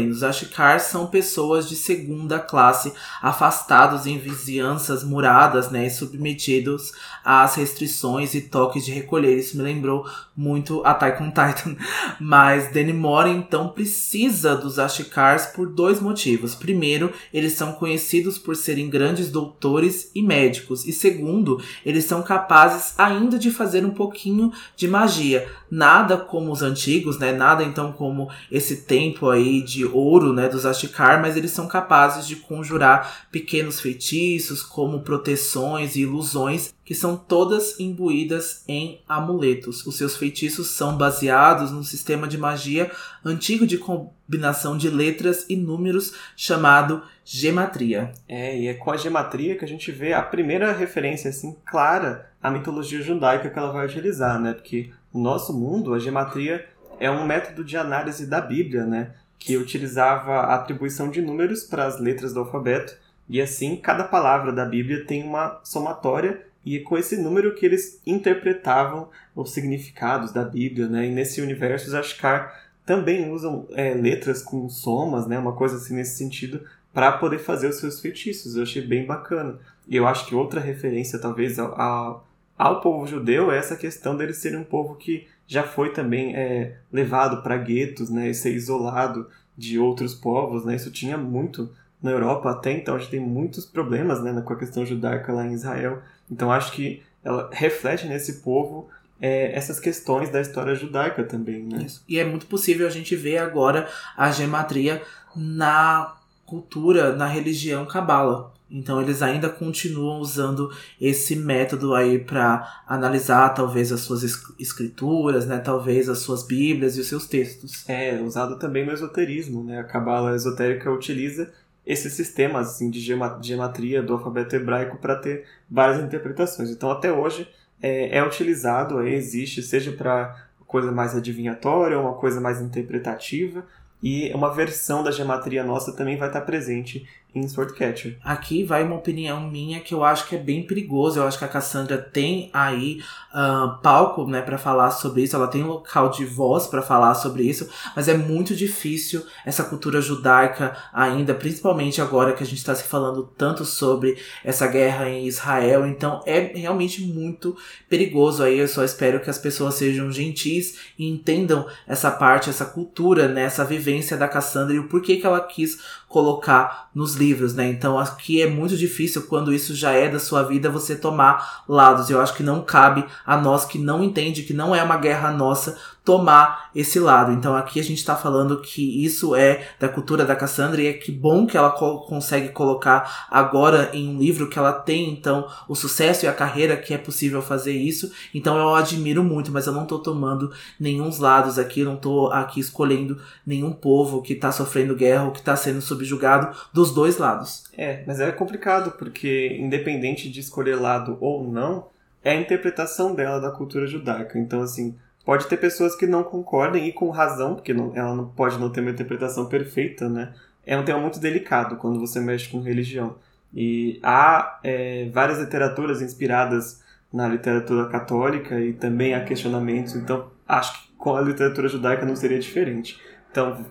Os Ashikar são pessoas de segunda classe, afastados em vizinhanças muradas, né, e submetidos às restrições e toques de recolher. Isso me lembrou muito Attack on Titan. Mas Denimore então precisa dos Ashikars por dois motivos. Primeiro, eles são conhecidos por serem grandes doutores e médicos. E segundo, eles são capazes ainda de fazer um pouquinho de magia. Nada como os antigos, né? Nada então como esse tempo aí de ouro, né, dos Ashikar, mas eles são capazes de conjurar pequenos feitiços, como proteções e ilusões, que são todas imbuídas em amuletos. Os seus feitiços são baseados num sistema de magia antigo de combinação de letras e números chamado gematria. É, e é com a gematria que a gente vê a primeira referência assim clara à mitologia judaica que ela vai utilizar, né? Porque no nosso mundo a gematria é um método de análise da Bíblia, né? Que utilizava a atribuição de números para as letras do alfabeto, e assim cada palavra da Bíblia tem uma somatória e é com esse número que eles interpretavam os significados da Bíblia, né? E nesse universo os Ashkar também usam é, letras com somas, né? Uma coisa assim nesse sentido para poder fazer os seus feitiços. Eu achei bem bacana. E eu acho que outra referência talvez ao, ao, ao povo judeu é essa questão deles serem um povo que já foi também é, levado para guetos, né, e ser isolado de outros povos, né, isso tinha muito na Europa até então, a gente tem muitos problemas, né, com a questão judaica lá em Israel, então acho que ela reflete nesse povo é, essas questões da história judaica também, né. Isso. E é muito possível a gente ver agora a gematria na cultura, na religião cabala. Então eles ainda continuam usando esse método aí para analisar talvez as suas escrituras, né, talvez as suas bíblias e os seus textos. É, usado também no esoterismo, né? A cabala esotérica utiliza esses sistemas assim, de gematria do alfabeto hebraico para ter várias interpretações. Então até hoje é, é utilizado, existe, seja para coisa mais adivinhatória, uma coisa mais interpretativa, e uma versão da gematria nossa também vai estar presente em Swordcatcher. Aqui vai uma opinião minha que eu acho que é bem perigoso. Eu acho que a Cassandra tem aí uh, palco, né, para falar sobre isso. Ela tem local de voz para falar sobre isso, mas é muito difícil essa cultura judaica ainda, principalmente agora que a gente está se falando tanto sobre essa guerra em Israel. Então é realmente muito perigoso. Aí eu só espero que as pessoas sejam gentis e entendam essa parte, essa cultura, né, essa vivência da Cassandra e o porquê que ela quis colocar nos livros, né? Então aqui é muito difícil quando isso já é da sua vida você tomar lados. Eu acho que não cabe a nós que não entende que não é uma guerra nossa tomar esse lado. Então aqui a gente está falando que isso é da cultura da Cassandra e é que bom que ela co consegue colocar agora em um livro que ela tem então o sucesso e a carreira que é possível fazer isso. Então eu admiro muito, mas eu não tô tomando nenhum lados aqui, não tô aqui escolhendo nenhum povo que tá sofrendo guerra ou que tá sendo subjugado dos dois lados. É, mas é complicado porque independente de escolher lado ou não, é a interpretação dela da cultura judaica. Então assim, Pode ter pessoas que não concordem e com razão, porque não, ela não pode não ter uma interpretação perfeita, né? É um tema muito delicado quando você mexe com religião. E há é, várias literaturas inspiradas na literatura católica e também há questionamentos, então acho que com a literatura judaica não seria diferente. Então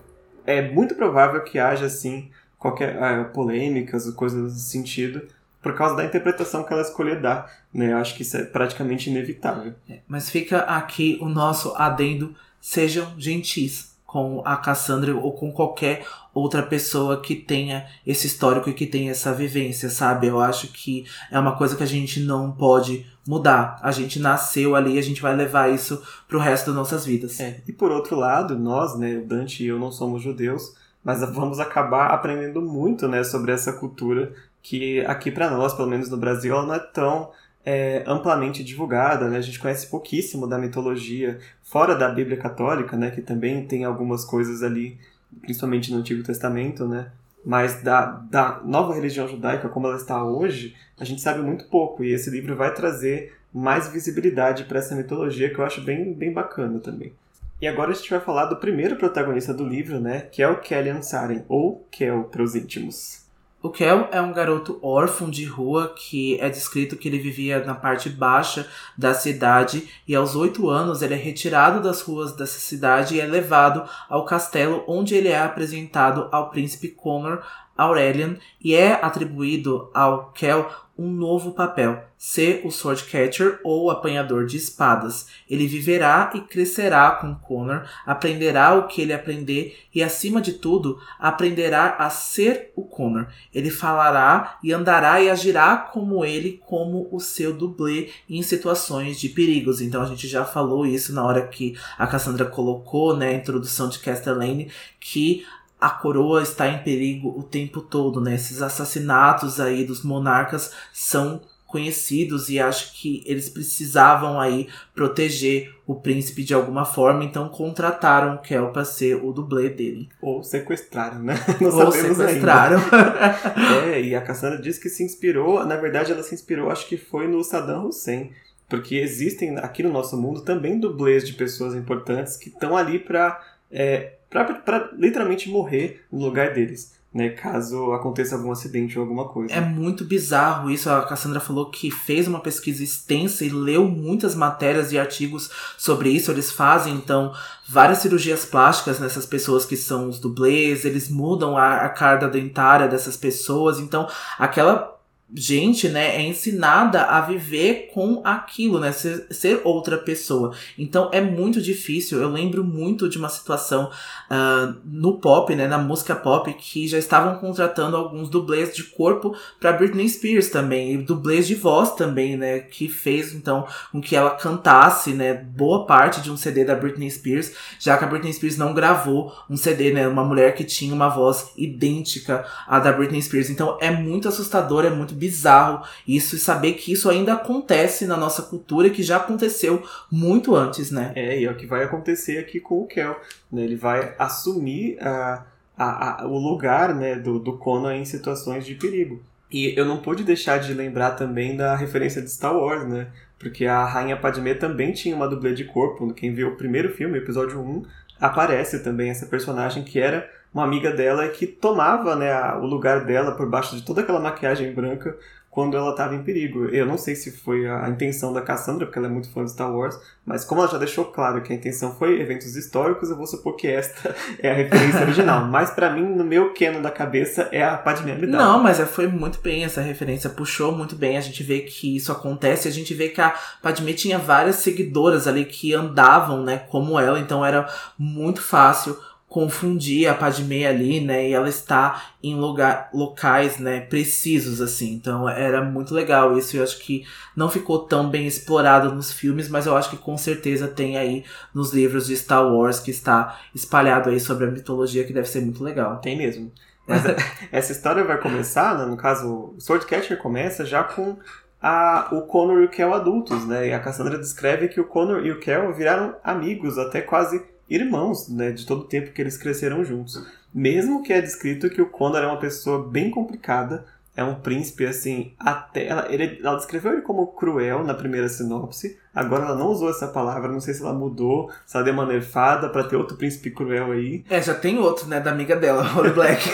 é muito provável que haja, assim, qualquer é, polêmicas ou coisas desse sentido, por causa da interpretação que ela escolher dar. Né? Eu acho que isso é praticamente inevitável. É, mas fica aqui o nosso adendo: sejam gentis com a Cassandra ou com qualquer outra pessoa que tenha esse histórico e que tenha essa vivência, sabe? Eu acho que é uma coisa que a gente não pode mudar. A gente nasceu ali e a gente vai levar isso pro resto das nossas vidas. É. E por outro lado, nós, né, o Dante e eu não somos judeus, mas vamos acabar aprendendo muito, né, sobre essa cultura que aqui para nós, pelo menos no Brasil, ela não é tão é, amplamente divulgada, né? A gente conhece pouquíssimo da mitologia fora da Bíblia Católica, né? Que também tem algumas coisas ali, principalmente no Antigo Testamento, né? Mas da, da nova religião judaica, como ela está hoje, a gente sabe muito pouco. E esse livro vai trazer mais visibilidade para essa mitologia, que eu acho bem, bem bacana também. E agora a gente vai falar do primeiro protagonista do livro, né? Que é o Kellyan Saren, ou Kel para os íntimos. O Kel é um garoto órfão de rua que é descrito que ele vivia na parte baixa da cidade e aos oito anos ele é retirado das ruas dessa cidade e é levado ao castelo onde ele é apresentado ao príncipe Connor Aurelian e é atribuído ao Kel um novo papel, ser o Swordcatcher ou apanhador de espadas. Ele viverá e crescerá com Connor, aprenderá o que ele aprender e, acima de tudo, aprenderá a ser o Connor. Ele falará e andará e agirá como ele, como o seu dublê em situações de perigos. Então a gente já falou isso na hora que a Cassandra colocou, né, a introdução de Castellane, que a coroa está em perigo o tempo todo, né? Esses assassinatos aí dos monarcas são conhecidos e acho que eles precisavam aí proteger o príncipe de alguma forma, então contrataram o Kel para ser o dublê dele. Ou sequestraram, né? Não Ou sequestraram. é, e a Cassandra disse que se inspirou, na verdade ela se inspirou, acho que foi no Saddam Hussein, porque existem aqui no nosso mundo também dublês de pessoas importantes que estão ali para é, para literalmente morrer no lugar deles. Né, caso aconteça algum acidente ou alguma coisa. É muito bizarro isso. A Cassandra falou que fez uma pesquisa extensa e leu muitas matérias e artigos sobre isso. Eles fazem, então, várias cirurgias plásticas nessas pessoas que são os dublês, eles mudam a, a carga dentária dessas pessoas. Então, aquela gente, né, é ensinada a viver com aquilo, né, ser, ser, outra pessoa. Então é muito difícil. Eu lembro muito de uma situação uh, no pop, né, na música pop, que já estavam contratando alguns dublês de corpo para Britney Spears também, e dublês de voz também, né, que fez então com que ela cantasse, né, boa parte de um CD da Britney Spears, já que a Britney Spears não gravou um CD, né, uma mulher que tinha uma voz idêntica à da Britney Spears. Então é muito assustador, é muito bizarro isso e saber que isso ainda acontece na nossa cultura que já aconteceu muito antes, né? É, e é o que vai acontecer aqui com o Kel. Né? Ele vai assumir a, a, a, o lugar né, do, do Conan em situações de perigo. E eu não pude deixar de lembrar também da referência de Star Wars, né? Porque a Rainha Padmé também tinha uma dublê de corpo. Quem viu o primeiro filme, episódio 1, aparece também essa personagem que era uma amiga dela que tomava né, o lugar dela por baixo de toda aquela maquiagem branca quando ela estava em perigo. Eu não sei se foi a intenção da Cassandra, porque ela é muito fã de Star Wars, mas como ela já deixou claro que a intenção foi eventos históricos, eu vou supor que esta é a referência original. Mas para mim, no meu canon da cabeça, é a Padmé Amidala. Não, mas é, foi muito bem essa referência, puxou muito bem. A gente vê que isso acontece, a gente vê que a Padmé tinha várias seguidoras ali que andavam, né, como ela, então era muito fácil confundir a Padmé ali, né? E ela está em lugar, locais, né, precisos, assim. Então era muito legal isso. Eu acho que não ficou tão bem explorado nos filmes, mas eu acho que com certeza tem aí nos livros de Star Wars que está espalhado aí sobre a mitologia, que deve ser muito legal. Tem mesmo. Mas essa história vai começar, né, no caso, o Swordcatcher começa já com a, o Connor e o Kel adultos, né? E a Cassandra descreve que o Connor e o Kel viraram amigos, até quase irmãos, né, de todo o tempo que eles cresceram juntos. Mesmo que é descrito que o Condor é uma pessoa bem complicada, é um príncipe assim, até ela, ele, ela descreveu ele como cruel na primeira sinopse. Agora ela não usou essa palavra, não sei se ela mudou, se ela deu uma nerfada para ter outro príncipe cruel aí. É, já tem outro, né, da amiga dela, Holly Black.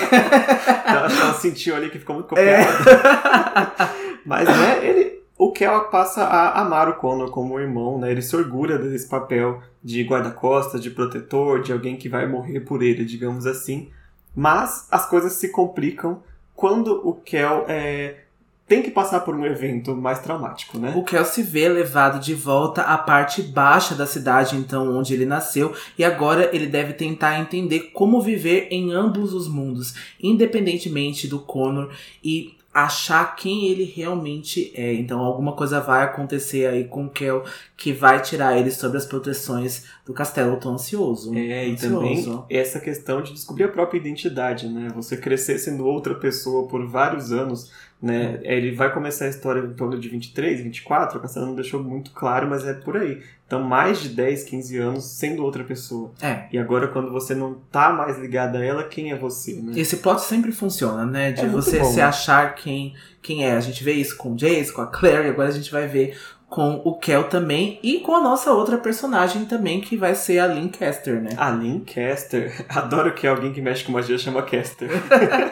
ela, ela sentiu ali que ficou muito copiada. É. Mas né, ele o Kel passa a amar o Connor como um irmão, né? Ele se orgulha desse papel de guarda-costas, de protetor, de alguém que vai morrer por ele, digamos assim. Mas as coisas se complicam quando o Kel é, tem que passar por um evento mais traumático, né? O Kel se vê levado de volta à parte baixa da cidade, então, onde ele nasceu, e agora ele deve tentar entender como viver em ambos os mundos, independentemente do Connor e achar quem ele realmente é. Então alguma coisa vai acontecer aí com o Kel que vai tirar ele sobre as proteções do castelo tão ansioso. É, e também essa questão de descobrir a própria identidade, né? Você crescer sendo outra pessoa por vários anos né? É. Ele vai começar a história em torno de 23, 24, a Cassandra não deixou muito claro, mas é por aí. Então, mais de 10, 15 anos sendo outra pessoa. É. E agora, quando você não tá mais ligado a ela, quem é você, né? Esse plot sempre funciona, né? De é você se achar quem, quem é. A gente vê isso com o Jace, com a Claire, e agora a gente vai ver com o Kel também e com a nossa outra personagem também, que vai ser a Lynn Caster, né? A Lynn Caster. Adoro que alguém que mexe com magia chama Caster.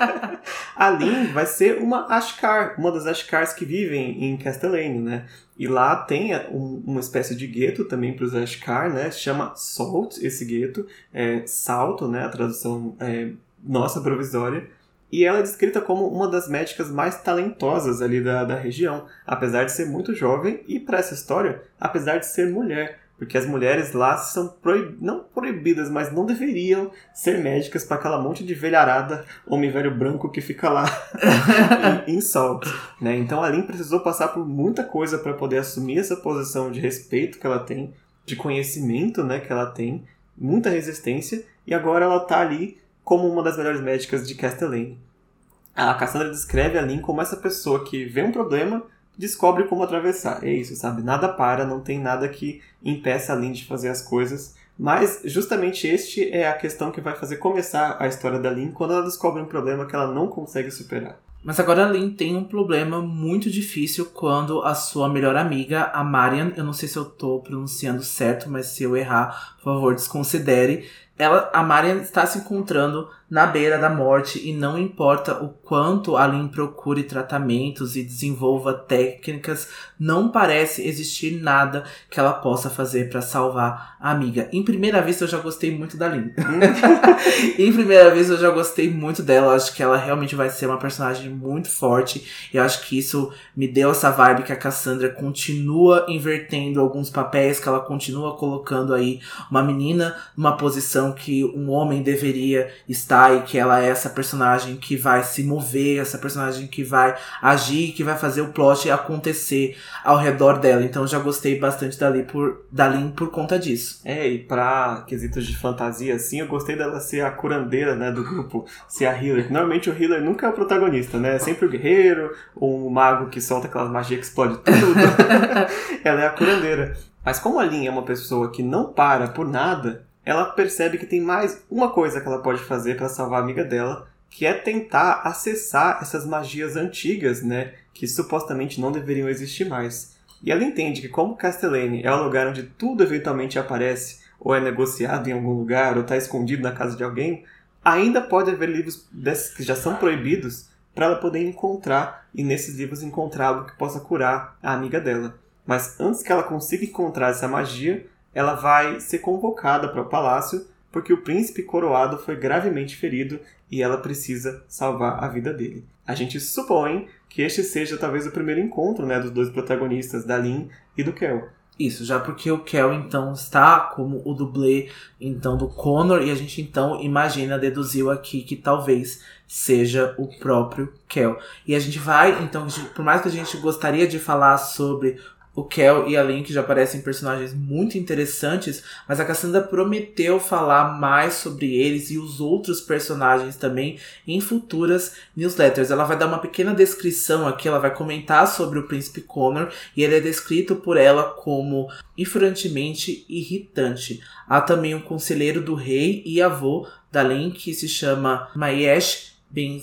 a Lynn vai ser uma Ashkar, uma das Ashkars que vivem em Castellane, né? E lá tem um, uma espécie de gueto também para os Ashkar, né? Chama Salt, esse gueto. É, salto, né? A tradução é, nossa provisória. E ela é descrita como uma das médicas mais talentosas ali da, da região, apesar de ser muito jovem e, para essa história, apesar de ser mulher. Porque as mulheres lá são proib... não proibidas, mas não deveriam ser médicas para aquela monte de velharada, homem velho branco que fica lá em, em Salt. Né? Então a Lynn precisou passar por muita coisa para poder assumir essa posição de respeito que ela tem, de conhecimento né, que ela tem, muita resistência, e agora ela está ali como uma das melhores médicas de Castellane. A Cassandra descreve a Lynn como essa pessoa que vê um problema, descobre como atravessar. É isso, sabe? Nada para, não tem nada que impeça a Lynn de fazer as coisas. Mas justamente este é a questão que vai fazer começar a história da Lynn quando ela descobre um problema que ela não consegue superar. Mas agora a Lynn tem um problema muito difícil quando a sua melhor amiga, a Marian, eu não sei se eu tô pronunciando certo, mas se eu errar, por favor, desconsidere ela, a Marian está se encontrando na beira da morte e não importa o quanto a Lin procure tratamentos e desenvolva técnicas, não parece existir nada que ela possa fazer para salvar a amiga. Em primeira vista eu já gostei muito da Lin. em primeira vista eu já gostei muito dela, acho que ela realmente vai ser uma personagem muito forte e acho que isso me deu essa vibe que a Cassandra continua invertendo alguns papéis, que ela continua colocando aí uma menina numa posição que um homem deveria estar e que ela é essa personagem que vai se mover, essa personagem que vai agir, que vai fazer o plot acontecer ao redor dela. Então já gostei bastante da Lin por, da Lin por conta disso. É, e pra quesitos de fantasia, assim, eu gostei dela ser a curandeira, né, do grupo, ser a healer. Normalmente o healer nunca é o protagonista, né? É sempre o guerreiro, ou o mago que solta aquelas magias que explode tudo. ela é a curandeira. Mas como a Lin é uma pessoa que não para por nada, ela percebe que tem mais uma coisa que ela pode fazer para salvar a amiga dela, que é tentar acessar essas magias antigas, né, que supostamente não deveriam existir mais. E ela entende que como Castellane é o lugar onde tudo eventualmente aparece, ou é negociado em algum lugar, ou está escondido na casa de alguém, ainda pode haver livros desses que já são proibidos para ela poder encontrar e nesses livros encontrar algo que possa curar a amiga dela. Mas antes que ela consiga encontrar essa magia, ela vai ser convocada para o palácio porque o príncipe coroado foi gravemente ferido e ela precisa salvar a vida dele. A gente supõe que este seja talvez o primeiro encontro né, dos dois protagonistas, da Lin e do Kel. Isso, já porque o Kel então está como o dublê então do Connor e a gente então imagina, deduziu aqui que talvez seja o próprio Kel. E a gente vai, então, por mais que a gente gostaria de falar sobre o Kel e a Link já parecem personagens muito interessantes, mas a Cassandra prometeu falar mais sobre eles e os outros personagens também em futuras newsletters. Ela vai dar uma pequena descrição aqui, ela vai comentar sobre o Príncipe Connor e ele é descrito por ela como influentemente irritante. Há também um conselheiro do rei e avô da Link que se chama Maesh Ben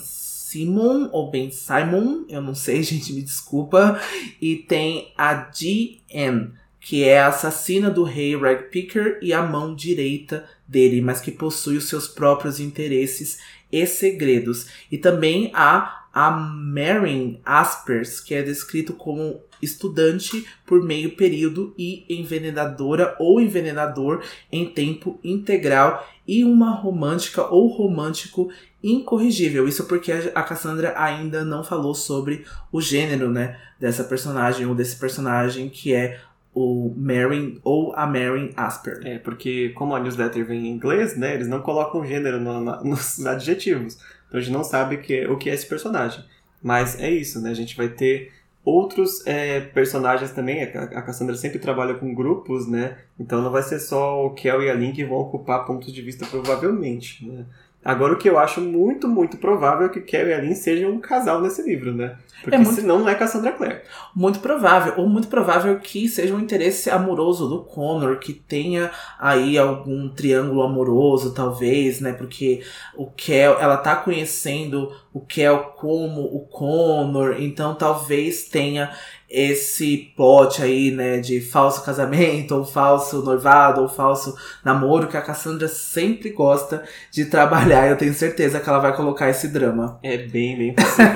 Simon, ou Ben Simon, eu não sei, gente, me desculpa. E tem a G.N., que é a assassina do rei Ragpicker e a mão direita dele, mas que possui os seus próprios interesses e segredos. E também há a Marin Aspers, que é descrito como estudante por meio período e envenenadora ou envenenador em tempo integral e uma romântica ou romântico incorrigível. Isso porque a Cassandra ainda não falou sobre o gênero, né, dessa personagem ou desse personagem que é o Marin ou a Marin Asper. É, porque como a newsletter vem em inglês, né, eles não colocam gênero no, no, nos adjetivos. Então a gente não sabe que, é, o que é esse personagem. Mas é isso, né? A gente vai ter outros é, personagens também. A Cassandra sempre trabalha com grupos, né? Então não vai ser só o Kel e a Link que vão ocupar pontos de vista provavelmente, né? Agora, o que eu acho muito, muito provável é que Carrie e Aline sejam um casal nesse livro, né? Porque é muito... senão não é Cassandra Clare. Muito provável. Ou muito provável que seja um interesse amoroso do Connor, que tenha aí algum triângulo amoroso, talvez, né? Porque o Kel, ela tá conhecendo o Kel como o Connor, então talvez tenha esse plot aí, né, de falso casamento, ou falso noivado, ou falso namoro, que a Cassandra sempre gosta de trabalhar. Eu tenho certeza que ela vai colocar esse drama. É bem, bem possível.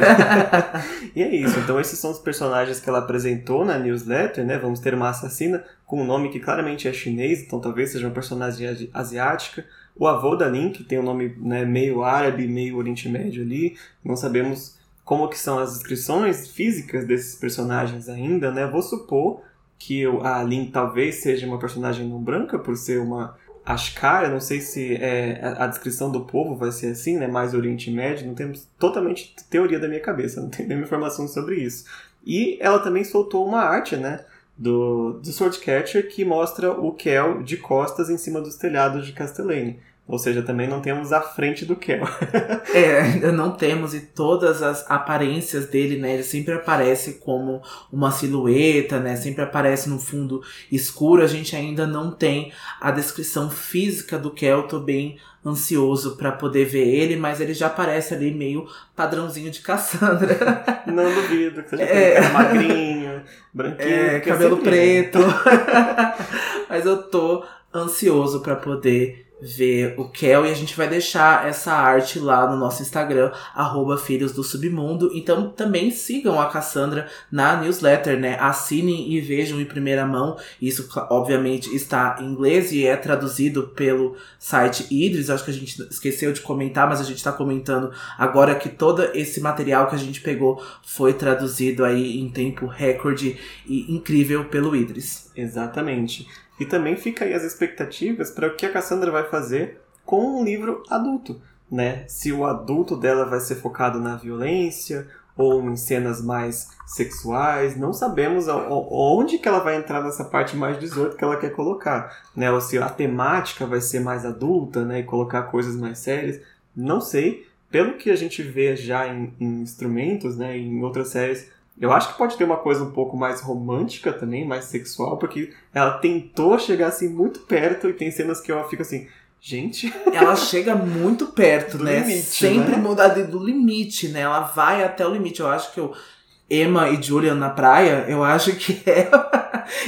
e é isso. Então, esses são os personagens que ela apresentou na newsletter, né? Vamos ter uma assassina com um nome que claramente é chinês, então talvez seja uma personagem asiática. O avô da Link tem um nome né, meio árabe, meio Oriente Médio ali. Não sabemos como que são as descrições físicas desses personagens ainda, né? Vou supor que a Lin talvez seja uma personagem não branca, por ser uma Ashkar, não sei se é, a descrição do povo vai ser assim, né? Mais Oriente Médio, não temos totalmente teoria da minha cabeça, não tenho nenhuma informação sobre isso. E ela também soltou uma arte, né? Do, do Swordcatcher que mostra o Kel de costas em cima dos telhados de Castellane. Ou seja, também não temos a frente do Kel. é, não temos e todas as aparências dele, né? Ele sempre aparece como uma silhueta, né? Sempre aparece no fundo escuro. A gente ainda não tem a descrição física do Kel. Tô bem ansioso para poder ver ele, mas ele já aparece ali meio padrãozinho de Cassandra. Não duvido, que seja é... magrinho, branquinho. É, cabelo preto. mas eu tô ansioso para poder ver o Kel e a gente vai deixar essa arte lá no nosso Instagram, arroba Filhos do Submundo. Então também sigam a Cassandra na newsletter, né? Assinem e vejam em primeira mão. Isso, obviamente, está em inglês e é traduzido pelo site Idris. Acho que a gente esqueceu de comentar, mas a gente está comentando agora que todo esse material que a gente pegou foi traduzido aí em tempo recorde e incrível pelo Idris. Exatamente. E também fica aí as expectativas para o que a Cassandra vai fazer com um livro adulto, né? Se o adulto dela vai ser focado na violência ou em cenas mais sexuais, não sabemos onde que ela vai entrar nessa parte mais 18 que ela quer colocar, né? Ou se a temática vai ser mais adulta, né, e colocar coisas mais sérias, não sei. Pelo que a gente vê já em, em instrumentos, né, em outras séries, eu acho que pode ter uma coisa um pouco mais romântica também, mais sexual, porque ela tentou chegar assim muito perto e tem cenas que eu fico assim, gente. Ela chega muito perto, do né? Limite, Sempre né? muda do limite, né? Ela vai até o limite. Eu acho que o Emma e Julian na praia, eu acho que é.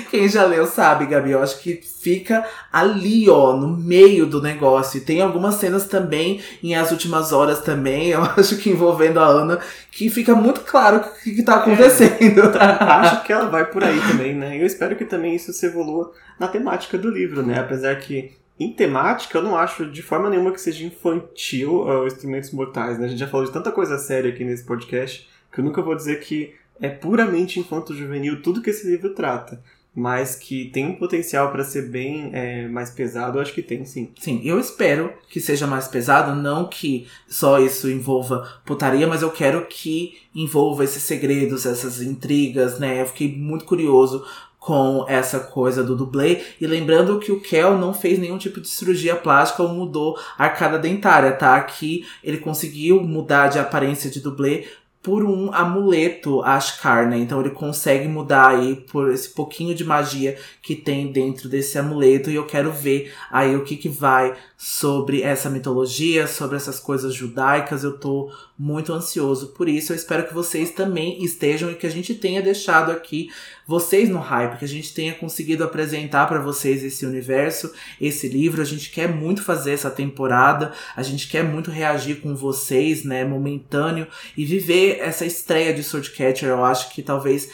Quem já leu sabe, Gabi. Eu acho que fica ali, ó, no meio do negócio. E tem algumas cenas também, em As Últimas Horas também, eu acho que envolvendo a Ana, que fica muito claro o que, que tá acontecendo. acho que ela vai por aí também, né? Eu espero que também isso se evolua na temática do livro, né? Apesar que em temática, eu não acho de forma nenhuma que seja infantil uh, os Instrumentos Mortais, né? A gente já falou de tanta coisa séria aqui nesse podcast que eu nunca vou dizer que é puramente infanto-juvenil tudo que esse livro trata. Mas que tem um potencial para ser bem é, mais pesado, eu acho que tem sim. Sim, eu espero que seja mais pesado, não que só isso envolva putaria, mas eu quero que envolva esses segredos, essas intrigas, né? Eu fiquei muito curioso com essa coisa do dublê. E lembrando que o Kel não fez nenhum tipo de cirurgia plástica ou mudou a arcada dentária, tá? Aqui ele conseguiu mudar de aparência de dublê por um amuleto Ashkar, né? Então ele consegue mudar aí por esse pouquinho de magia que tem dentro desse amuleto e eu quero ver aí o que que vai sobre essa mitologia, sobre essas coisas judaicas. Eu tô muito ansioso por isso. Eu espero que vocês também estejam e que a gente tenha deixado aqui vocês no hype, que a gente tenha conseguido apresentar para vocês esse universo, esse livro. A gente quer muito fazer essa temporada, a gente quer muito reagir com vocês, né, momentâneo e viver essa estreia de Swordcatcher. Eu acho que talvez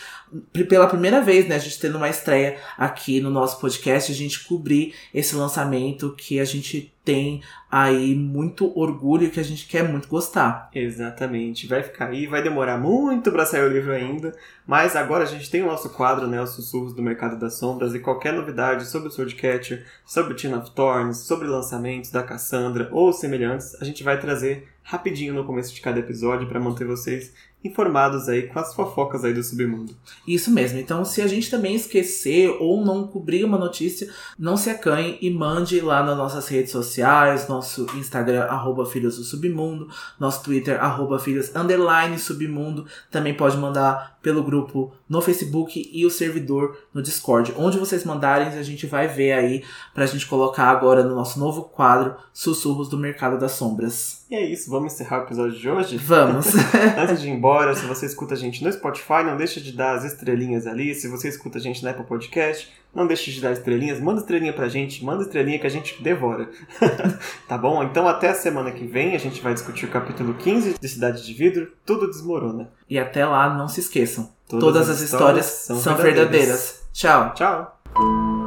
pela primeira vez, né, a gente tendo uma estreia aqui no nosso podcast, a gente cobrir esse lançamento que a gente tem aí muito orgulho que a gente quer muito gostar. Exatamente. Vai ficar aí, vai demorar muito para sair o livro ainda, mas agora a gente tem o nosso quadro, né, os sussurros do mercado das sombras e qualquer novidade sobre o Swordcatcher, sobre o Teen of Thorns, sobre lançamentos da Cassandra ou semelhantes, a gente vai trazer rapidinho no começo de cada episódio para manter vocês informados aí com as fofocas aí do submundo. Isso mesmo. Então, se a gente também esquecer ou não cobrir uma notícia, não se acanhe e mande lá nas nossas redes sociais, nosso Instagram, arroba Filhos do Submundo, nosso Twitter, arroba Filhos Submundo. Também pode mandar pelo grupo no Facebook e o servidor no Discord. Onde vocês mandarem, a gente vai ver aí pra gente colocar agora no nosso novo quadro Sussurros do Mercado das Sombras. E é isso, vamos encerrar o episódio de hoje? Vamos! Antes de ir embora, se você escuta a gente no Spotify, não deixa de dar as estrelinhas ali. Se você escuta a gente na Apple Podcast, não deixe de dar estrelinhas. Manda estrelinha pra gente, manda estrelinha que a gente devora. tá bom? Então até a semana que vem a gente vai discutir o capítulo 15 de Cidade de Vidro, Tudo Desmorona. E até lá, não se esqueçam. Todas Todas, as as histórias, são são, verdadeiras. verdadeiras. Tchau! Tchau!